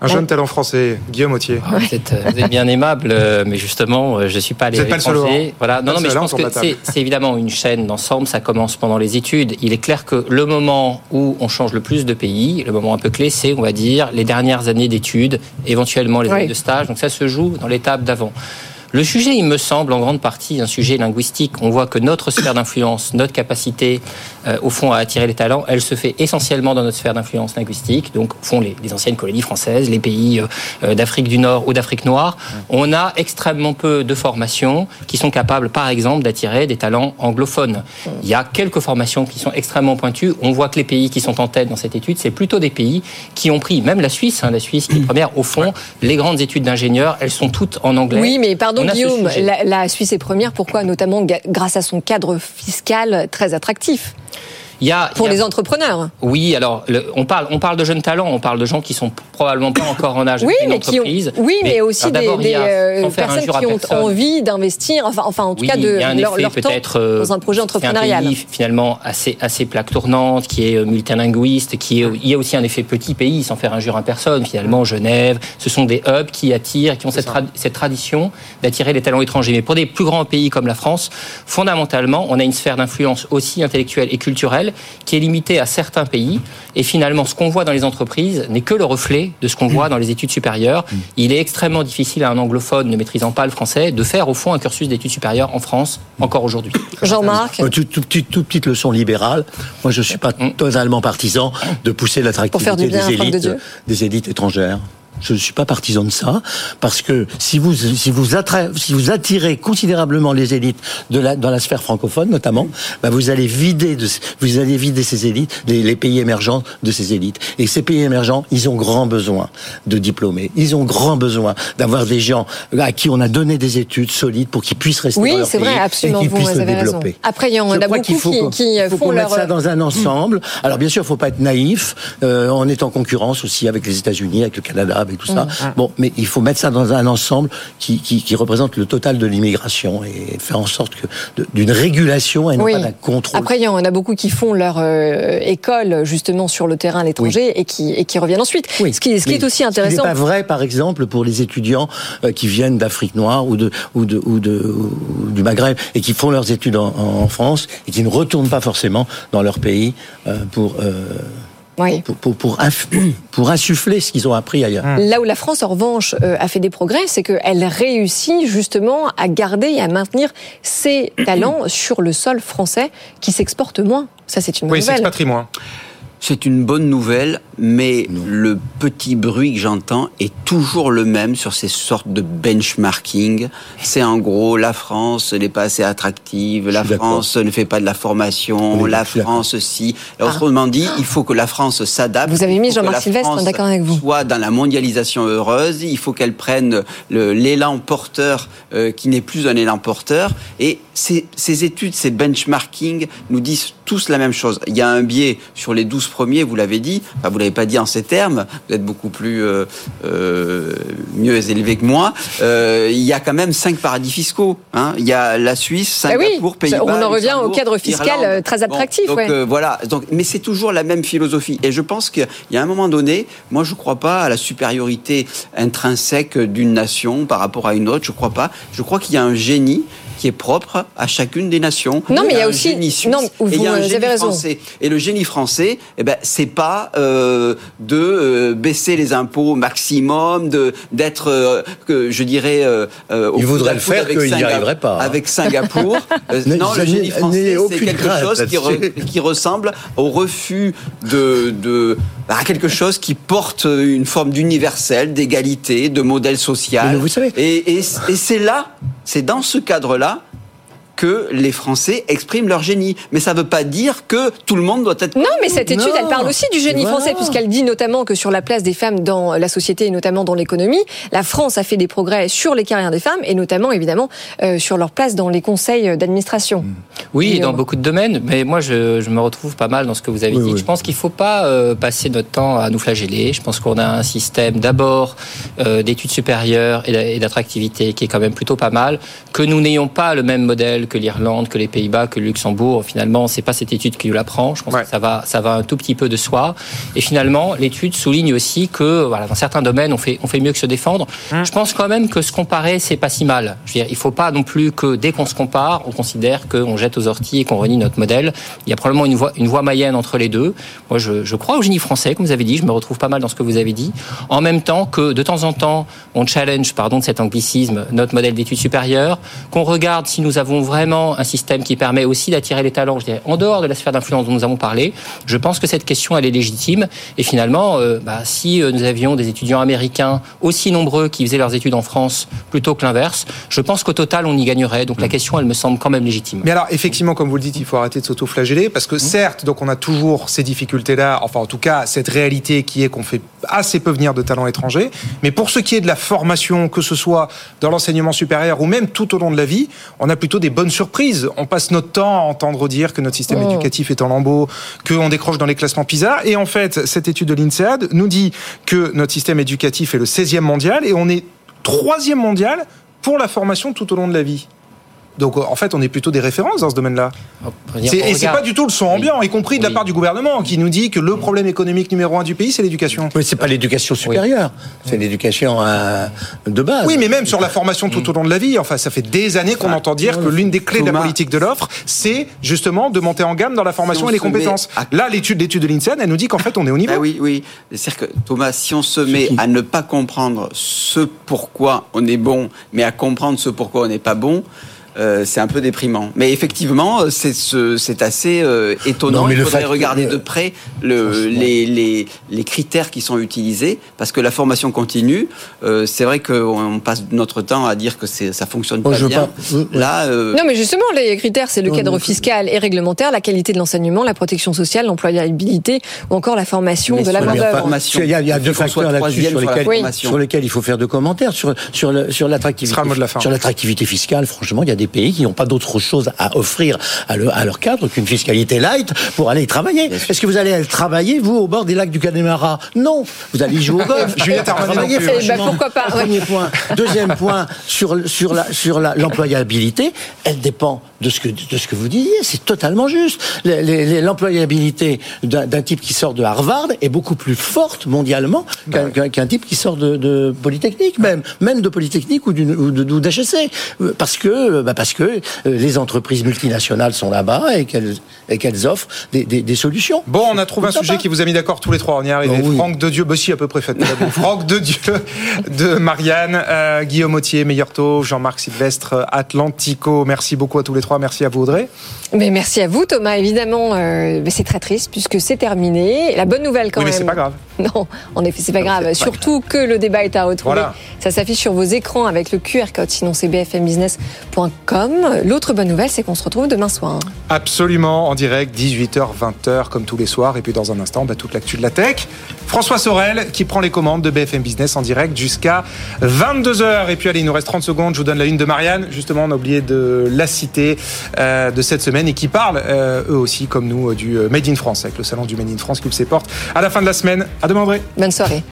[SPEAKER 1] Un jeune talent français, Guillaume Autier.
[SPEAKER 11] Ah, Vous êtes, vous êtes bien aimable, euh, mais justement, euh, je suis pas allé
[SPEAKER 1] Vous pas le.
[SPEAKER 11] Voilà. Non, non, mais je pense que c'est c'est évidemment une chaîne d'ensemble. Ça commence pendant les études. Il est clair que le moment où on change le plus de pays, le moment un peu clé, c'est, on va dire, les dernières années d'études, éventuellement les
[SPEAKER 2] Oui.
[SPEAKER 11] années de stage. Donc ça se joue dans l'étape d'avant. Le sujet, il me semble, en grande partie un sujet linguistique. On voit que notre sphère d'influence, notre capacité, euh, au fond, à attirer les talents, elle se fait essentiellement dans notre sphère d'influence linguistique. Donc, au fond, les, les anciennes colonies françaises, les pays euh, euh, d'Afrique du Nord ou d'Afrique noire, on a extrêmement peu de formations qui sont capables, par exemple, d'attirer des talents anglophones. Il y a quelques formations qui sont extrêmement pointues. On voit que les pays qui sont en tête dans cette étude, c'est plutôt des pays qui ont pris, même la Suisse, hein, la Suisse qui est première, au fond, les grandes études d'ingénieurs, elles sont toutes en anglais.
[SPEAKER 2] Oui, mais pardon
[SPEAKER 11] On a ce
[SPEAKER 2] Guillaume, la, la Suisse est première. Pourquoi Notamment grâce à son cadre fiscal très attractif?
[SPEAKER 11] Il y a,
[SPEAKER 2] pour
[SPEAKER 11] il y a-
[SPEAKER 2] les entrepreneurs.
[SPEAKER 11] Oui, alors le- on parle, on parle de jeunes talents, on parle de gens qui sont probablement pas encore en âge de
[SPEAKER 2] Oui,
[SPEAKER 11] créer une
[SPEAKER 2] mais qui ont,
[SPEAKER 11] entreprise.
[SPEAKER 2] oui, mais, aussi des,
[SPEAKER 11] a,
[SPEAKER 2] euh, personnes qui ont
[SPEAKER 11] personne,
[SPEAKER 2] envie d'investir, enfin, enfin, en tout
[SPEAKER 11] Oui,
[SPEAKER 2] cas, de
[SPEAKER 11] il y a un
[SPEAKER 2] leur,
[SPEAKER 11] effet
[SPEAKER 2] leur temps
[SPEAKER 11] peut-être euh,
[SPEAKER 2] dans un projet entrepreneurial.
[SPEAKER 11] un pays finalement assez assez plaque tournante, qui est euh, multilinguiste, qui est il y a aussi un effet petit pays, sans faire injure à personne. Finalement, Genève, ce sont des hubs qui attirent, qui ont cette, tra- cette tradition d'attirer les talents étrangers. Mais pour des plus grands pays comme la France, fondamentalement, on a une sphère d'influence aussi intellectuelle et culturelle qui est limitée à certains pays. Et finalement, ce qu'on voit dans les entreprises n'est que le reflet de ce qu'on voit dans les études supérieures. Il est extrêmement difficile à un anglophone ne maîtrisant pas le français de faire au fond un cursus d'études supérieures en France encore aujourd'hui.
[SPEAKER 2] Jean-Marc
[SPEAKER 14] Euh, Toute, toute petite, toute petite leçon libérale. Moi, je suis pas totalement partisan de pousser l'attractivité des
[SPEAKER 2] de Dieu.
[SPEAKER 14] des élites étrangères. Je ne suis pas partisan de ça, parce que si vous, si vous, attra- si vous attirez considérablement les élites de la, dans la sphère francophone, notamment, bah vous allez vider de, vous allez vider ces élites, les, les pays émergents de ces élites. Et ces pays émergents, ils ont grand besoin de diplômés. Ils ont grand besoin d'avoir des gens à qui on a donné des études solides pour qu'ils puissent rester
[SPEAKER 2] Oui,
[SPEAKER 14] dans leur
[SPEAKER 2] c'est vrai,
[SPEAKER 14] pays
[SPEAKER 2] absolument,
[SPEAKER 14] et qu'ils
[SPEAKER 2] vous
[SPEAKER 14] puissent
[SPEAKER 2] avez raison.
[SPEAKER 14] développer.
[SPEAKER 2] Après, il y en a beaucoup
[SPEAKER 14] qu'il faut
[SPEAKER 2] qui, qui
[SPEAKER 14] il faut
[SPEAKER 2] font leur...
[SPEAKER 14] ça dans un ensemble. Alors bien sûr, il faut pas être naïf. Euh, on est en concurrence aussi avec les États-Unis, avec le Canada, avec tout ça.
[SPEAKER 2] Mm.
[SPEAKER 14] Bon, mais il faut mettre ça dans un ensemble qui, qui, qui représente le total de l'immigration et faire en sorte que d'une régulation et non
[SPEAKER 2] Oui.
[SPEAKER 14] pas d'un contrôle.
[SPEAKER 2] Après, il y en a beaucoup qui font leur euh, école justement sur le terrain à l'étranger et, qui, et qui reviennent ensuite. Ce qui, ce qui
[SPEAKER 14] Mais
[SPEAKER 2] est aussi
[SPEAKER 14] Ce
[SPEAKER 2] intéressant.
[SPEAKER 14] n'est pas vrai, par exemple, pour les étudiants euh, qui viennent d'Afrique noire ou, de, ou, de, ou, de, ou du Maghreb et qui font leurs études en, en France et qui ne retournent pas forcément dans leur pays euh, pour, euh, pour, pour, pour, inf- <coughs> pour insuffler ce qu'ils ont appris ailleurs.
[SPEAKER 2] Là où la France, en revanche, euh, a fait des progrès, c'est qu'elle réussit justement à garder et à maintenir ses <coughs> talents sur le sol français qui s'exporte moins. Ça, c'est une bonne nouvelle.
[SPEAKER 1] moins.
[SPEAKER 13] C'est une bonne nouvelle, mais le petit bruit que j'entends est toujours le même sur ces sortes de benchmarking. C'est en gros, la France n'est pas assez attractive, la France ne fait pas de la formation, la France si. Autrement dit, il faut que la France s'adapte.
[SPEAKER 2] Vous avez mis Jean-Marc Sylvestre, d'accord avec vous.
[SPEAKER 13] Soit dans la mondialisation heureuse, il faut qu'elle prenne l'élan porteur euh, qui n'est plus un élan porteur. Et ces, ces études, ces benchmarking nous disent tous la même chose. Il y a un biais sur les 12 premiers, vous l'avez dit, enfin, vous l'avez pas dit en ces termes, vous êtes beaucoup plus euh, euh, mieux élevé que moi. Euh, il y a quand même cinq paradis fiscaux. Hein. Il y a la Suisse,
[SPEAKER 2] Eh oui,
[SPEAKER 13] Singapour, Pays-Bas.
[SPEAKER 2] on en revient au cadre fiscal,
[SPEAKER 13] Irlande.
[SPEAKER 2] euh, très attractif,
[SPEAKER 13] donc
[SPEAKER 2] ouais.
[SPEAKER 13] euh, voilà. Donc, mais c'est toujours la même philosophie. Et je pense qu'il y a un moment donné, moi je ne crois pas à la supériorité intrinsèque d'une nation par rapport à une autre. Je ne crois pas. Je crois qu'il y a un génie qui est propre à chacune des nations.
[SPEAKER 2] Non, mais il y a aussi- non,
[SPEAKER 13] et il y a
[SPEAKER 2] vous-
[SPEAKER 13] un
[SPEAKER 2] vous
[SPEAKER 13] génie
[SPEAKER 2] avez raison.
[SPEAKER 13] Et le génie français, eh ben, c'est pas euh, euh, de euh, baisser les impôts au maximum, de d'être, euh, que je dirais, au
[SPEAKER 14] Il voudrait le faire,
[SPEAKER 13] avec
[SPEAKER 14] qu'il n'y arriverait pas, hein.
[SPEAKER 13] Avec Singapour. <laughs> Non, le génie français, c'est quelque chose qui, re- qui ressemble au refus de, de à quelque chose qui porte une forme d'universel, d'égalité, de modèle social.
[SPEAKER 14] Mais vous savez-
[SPEAKER 13] Et, et, et c'est là, c'est dans ce cadre-là que les Français expriment leur génie. Mais ça ne veut pas dire que tout le monde doit être...
[SPEAKER 2] Non, mais cette étude,
[SPEAKER 13] Non.
[SPEAKER 2] elle parle aussi du génie
[SPEAKER 13] Voilà.
[SPEAKER 2] français, puisqu'elle dit notamment que sur la place des femmes dans la société et notamment dans l'économie, la France a fait des progrès sur les carrières des femmes et notamment, évidemment, euh, sur leur place dans les conseils d'administration.
[SPEAKER 11] Oui,
[SPEAKER 2] Guillaume.
[SPEAKER 11] dans beaucoup de domaines, mais moi je, je me retrouve pas mal dans ce que vous avez dit. Je pense qu'il faut pas euh, passer notre temps à nous flageller. Je pense qu'on a un système d'abord euh, d'études supérieures et d'attractivité qui est quand même plutôt pas mal. Que nous n'ayons pas le même modèle que l'Irlande, que les Pays-Bas, que le Luxembourg, finalement, c'est pas cette étude qui nous l'apprend. Je pense que ça va, ça va un tout petit peu de soi. Et finalement, l'étude souligne aussi que, voilà, dans certains domaines, on fait, on fait mieux que se défendre. Je pense quand même que se comparer, c'est pas si mal. Je veux dire, il faut pas non plus que dès qu'on se compare, on considère qu'on jette aux orties et qu'on renie notre modèle. Il y a probablement une voie, une voie moyenne entre les deux. Moi, je, je crois au génie français, comme vous avez dit. Je me retrouve pas mal dans ce que vous avez dit. En même temps que, de temps en temps, on challenge, pardon de cet anglicisme, notre modèle d'études supérieures, qu'on regarde si nous avons vraiment un système qui permet aussi d'attirer les talents, je dirais, en dehors de la sphère d'influence dont nous avons parlé. Je pense que cette question, elle est légitime. Et finalement, euh, bah, si euh, nous avions des étudiants américains aussi nombreux qui faisaient leurs études en France plutôt que l'inverse, je pense qu'au total, on y gagnerait. Donc la question, elle me semble quand même légitime.
[SPEAKER 1] Mais alors, effectivement, comme vous le dites, il faut arrêter de s'auto-flageller parce que certes, donc on a toujours ces difficultés-là, enfin en tout cas cette réalité qui est qu'on fait assez peu venir de talents étrangers. Mais pour ce qui est de la formation, que ce soit dans l'enseignement supérieur ou même tout au long de la vie, on a plutôt des bonnes surprises. On passe notre temps à entendre dire que notre système
[SPEAKER 16] Oh.
[SPEAKER 1] éducatif est en lambeaux, qu'on décroche dans les classements PISA. Et en fait, cette étude de l'INSEAD nous dit que notre système éducatif est le 16e mondial et on est troisième mondial pour la formation tout au long de la vie. Donc en fait, on est plutôt des références dans ce domaine-là. Et c'est pas du tout le son ambiant, y compris de la part du gouvernement, qui nous dit que le problème économique numéro un du pays, c'est l'éducation.
[SPEAKER 14] Mais c'est pas l'éducation supérieure, c'est l'éducation euh, de base.
[SPEAKER 1] Oui, mais même sur la formation tout au long de la vie, enfin, ça fait des années qu'on entend dire que l'une des clés de la politique de l'offre, c'est justement de monter en gamme dans la formation
[SPEAKER 13] on
[SPEAKER 1] et les compétences.
[SPEAKER 13] à-
[SPEAKER 1] Là, l'étude, l'étude de l'INSEAD, elle nous dit qu'en fait, on est au niveau.
[SPEAKER 13] Ah oui, oui. C'est-à-dire que, Thomas, si on se met à ne pas comprendre ce pourquoi on est bon, mais à comprendre ce pourquoi on n'est pas bon, euh, c'est un peu déprimant. Mais effectivement, c'est ce- c'est assez euh, étonnant.
[SPEAKER 14] Non, mais
[SPEAKER 13] Il
[SPEAKER 14] le
[SPEAKER 13] faudrait
[SPEAKER 14] fait
[SPEAKER 13] regarder de près le, les, les, les critères qui sont utilisés, parce que la formation continue, euh, c'est vrai qu'on passe notre temps à dire que c'est- ça fonctionne
[SPEAKER 14] Moi,
[SPEAKER 13] pas
[SPEAKER 14] je veux
[SPEAKER 13] bien.
[SPEAKER 14] pas-
[SPEAKER 13] Là, euh,
[SPEAKER 2] Non, mais justement, les critères, c'est le cadre fiscal et réglementaire, la qualité de l'enseignement, la protection sociale, l'employabilité ou encore la formation de la
[SPEAKER 14] Mais
[SPEAKER 2] main-d'œuvre.
[SPEAKER 14] enfin, Il y a, il y a
[SPEAKER 13] Il
[SPEAKER 14] deux facteurs là-dessus sur lesquels,
[SPEAKER 13] formation.
[SPEAKER 14] sur lesquels il faut faire de commentaires. Sur, sur, l'attractivité. Sur l'attractivité fiscale, franchement, il y a des pays qui n'ont pas d'autre chose à offrir à, le- à leur cadre qu'une fiscalité light pour aller y travailler. Est-ce que vous allez aller travailler, vous, au bord des lacs du Connemara Non. Vous allez y jouer au <laughs> golf.
[SPEAKER 1] Juliette Armanet
[SPEAKER 14] franchement.
[SPEAKER 2] pourquoi pas, ouais.
[SPEAKER 14] Premier point. Deuxième point, sur, sur la, sur la- l'employabilité, elle dépend de ce que, de ce que vous disiez. C'est totalement juste. L'employabilité d'un type qui sort de Harvard est beaucoup plus forte mondialement qu'un type qui sort de, de Polytechnique, même, même de Polytechnique ou d'HEC. Euh, Parce que, bah, parce que euh, les entreprises multinationales sont là-bas et qu'elles et qu'elles offrent des, des- des solutions.
[SPEAKER 1] Bon, on a trouvé un sujet qui vous a mis d'accord tous les trois. On y est arrivé.
[SPEAKER 14] Oh oui.
[SPEAKER 1] Franck de Dieu, bah si, à peu près faites. <laughs> Franck de Dieu, de Marianne, euh, Guillaume Autier, Meilleur Taux, Jean-Marc Sylvestre, Atlantico. Merci beaucoup à tous les trois. Merci à vous, Audrey.
[SPEAKER 2] Mais merci à vous, Thomas. Évidemment, euh, mais c'est très triste puisque c'est terminé. La bonne nouvelle quand
[SPEAKER 1] Oui, mais
[SPEAKER 2] même.
[SPEAKER 1] c'est pas grave. <laughs>
[SPEAKER 2] Non, en effet, c'est pas grave.
[SPEAKER 1] pas
[SPEAKER 2] Surtout que le débat est à retrouver.
[SPEAKER 1] Voilà.
[SPEAKER 2] Ça s'affiche sur vos écrans avec le QR code. Sinon, c'est bfmbusiness.com. L'autre bonne nouvelle, c'est qu'on se retrouve demain soir.
[SPEAKER 1] Absolument, en direct, 18h, 20h, comme tous les soirs. Et puis dans un instant, bah, toute l'actu de la tech. François Sorel qui prend les commandes de BFM Business en direct jusqu'à 22h. Et puis allez, il nous reste 30 secondes. Je vous donne la une de Marianne. Justement, on a oublié de la citer euh, de cette semaine et qui parle, euh, eux aussi, comme nous, euh, du Made in France, avec le salon du Made in France qui ouvre ses portes à la fin de la semaine. À demain, André.
[SPEAKER 2] Bonne soirée.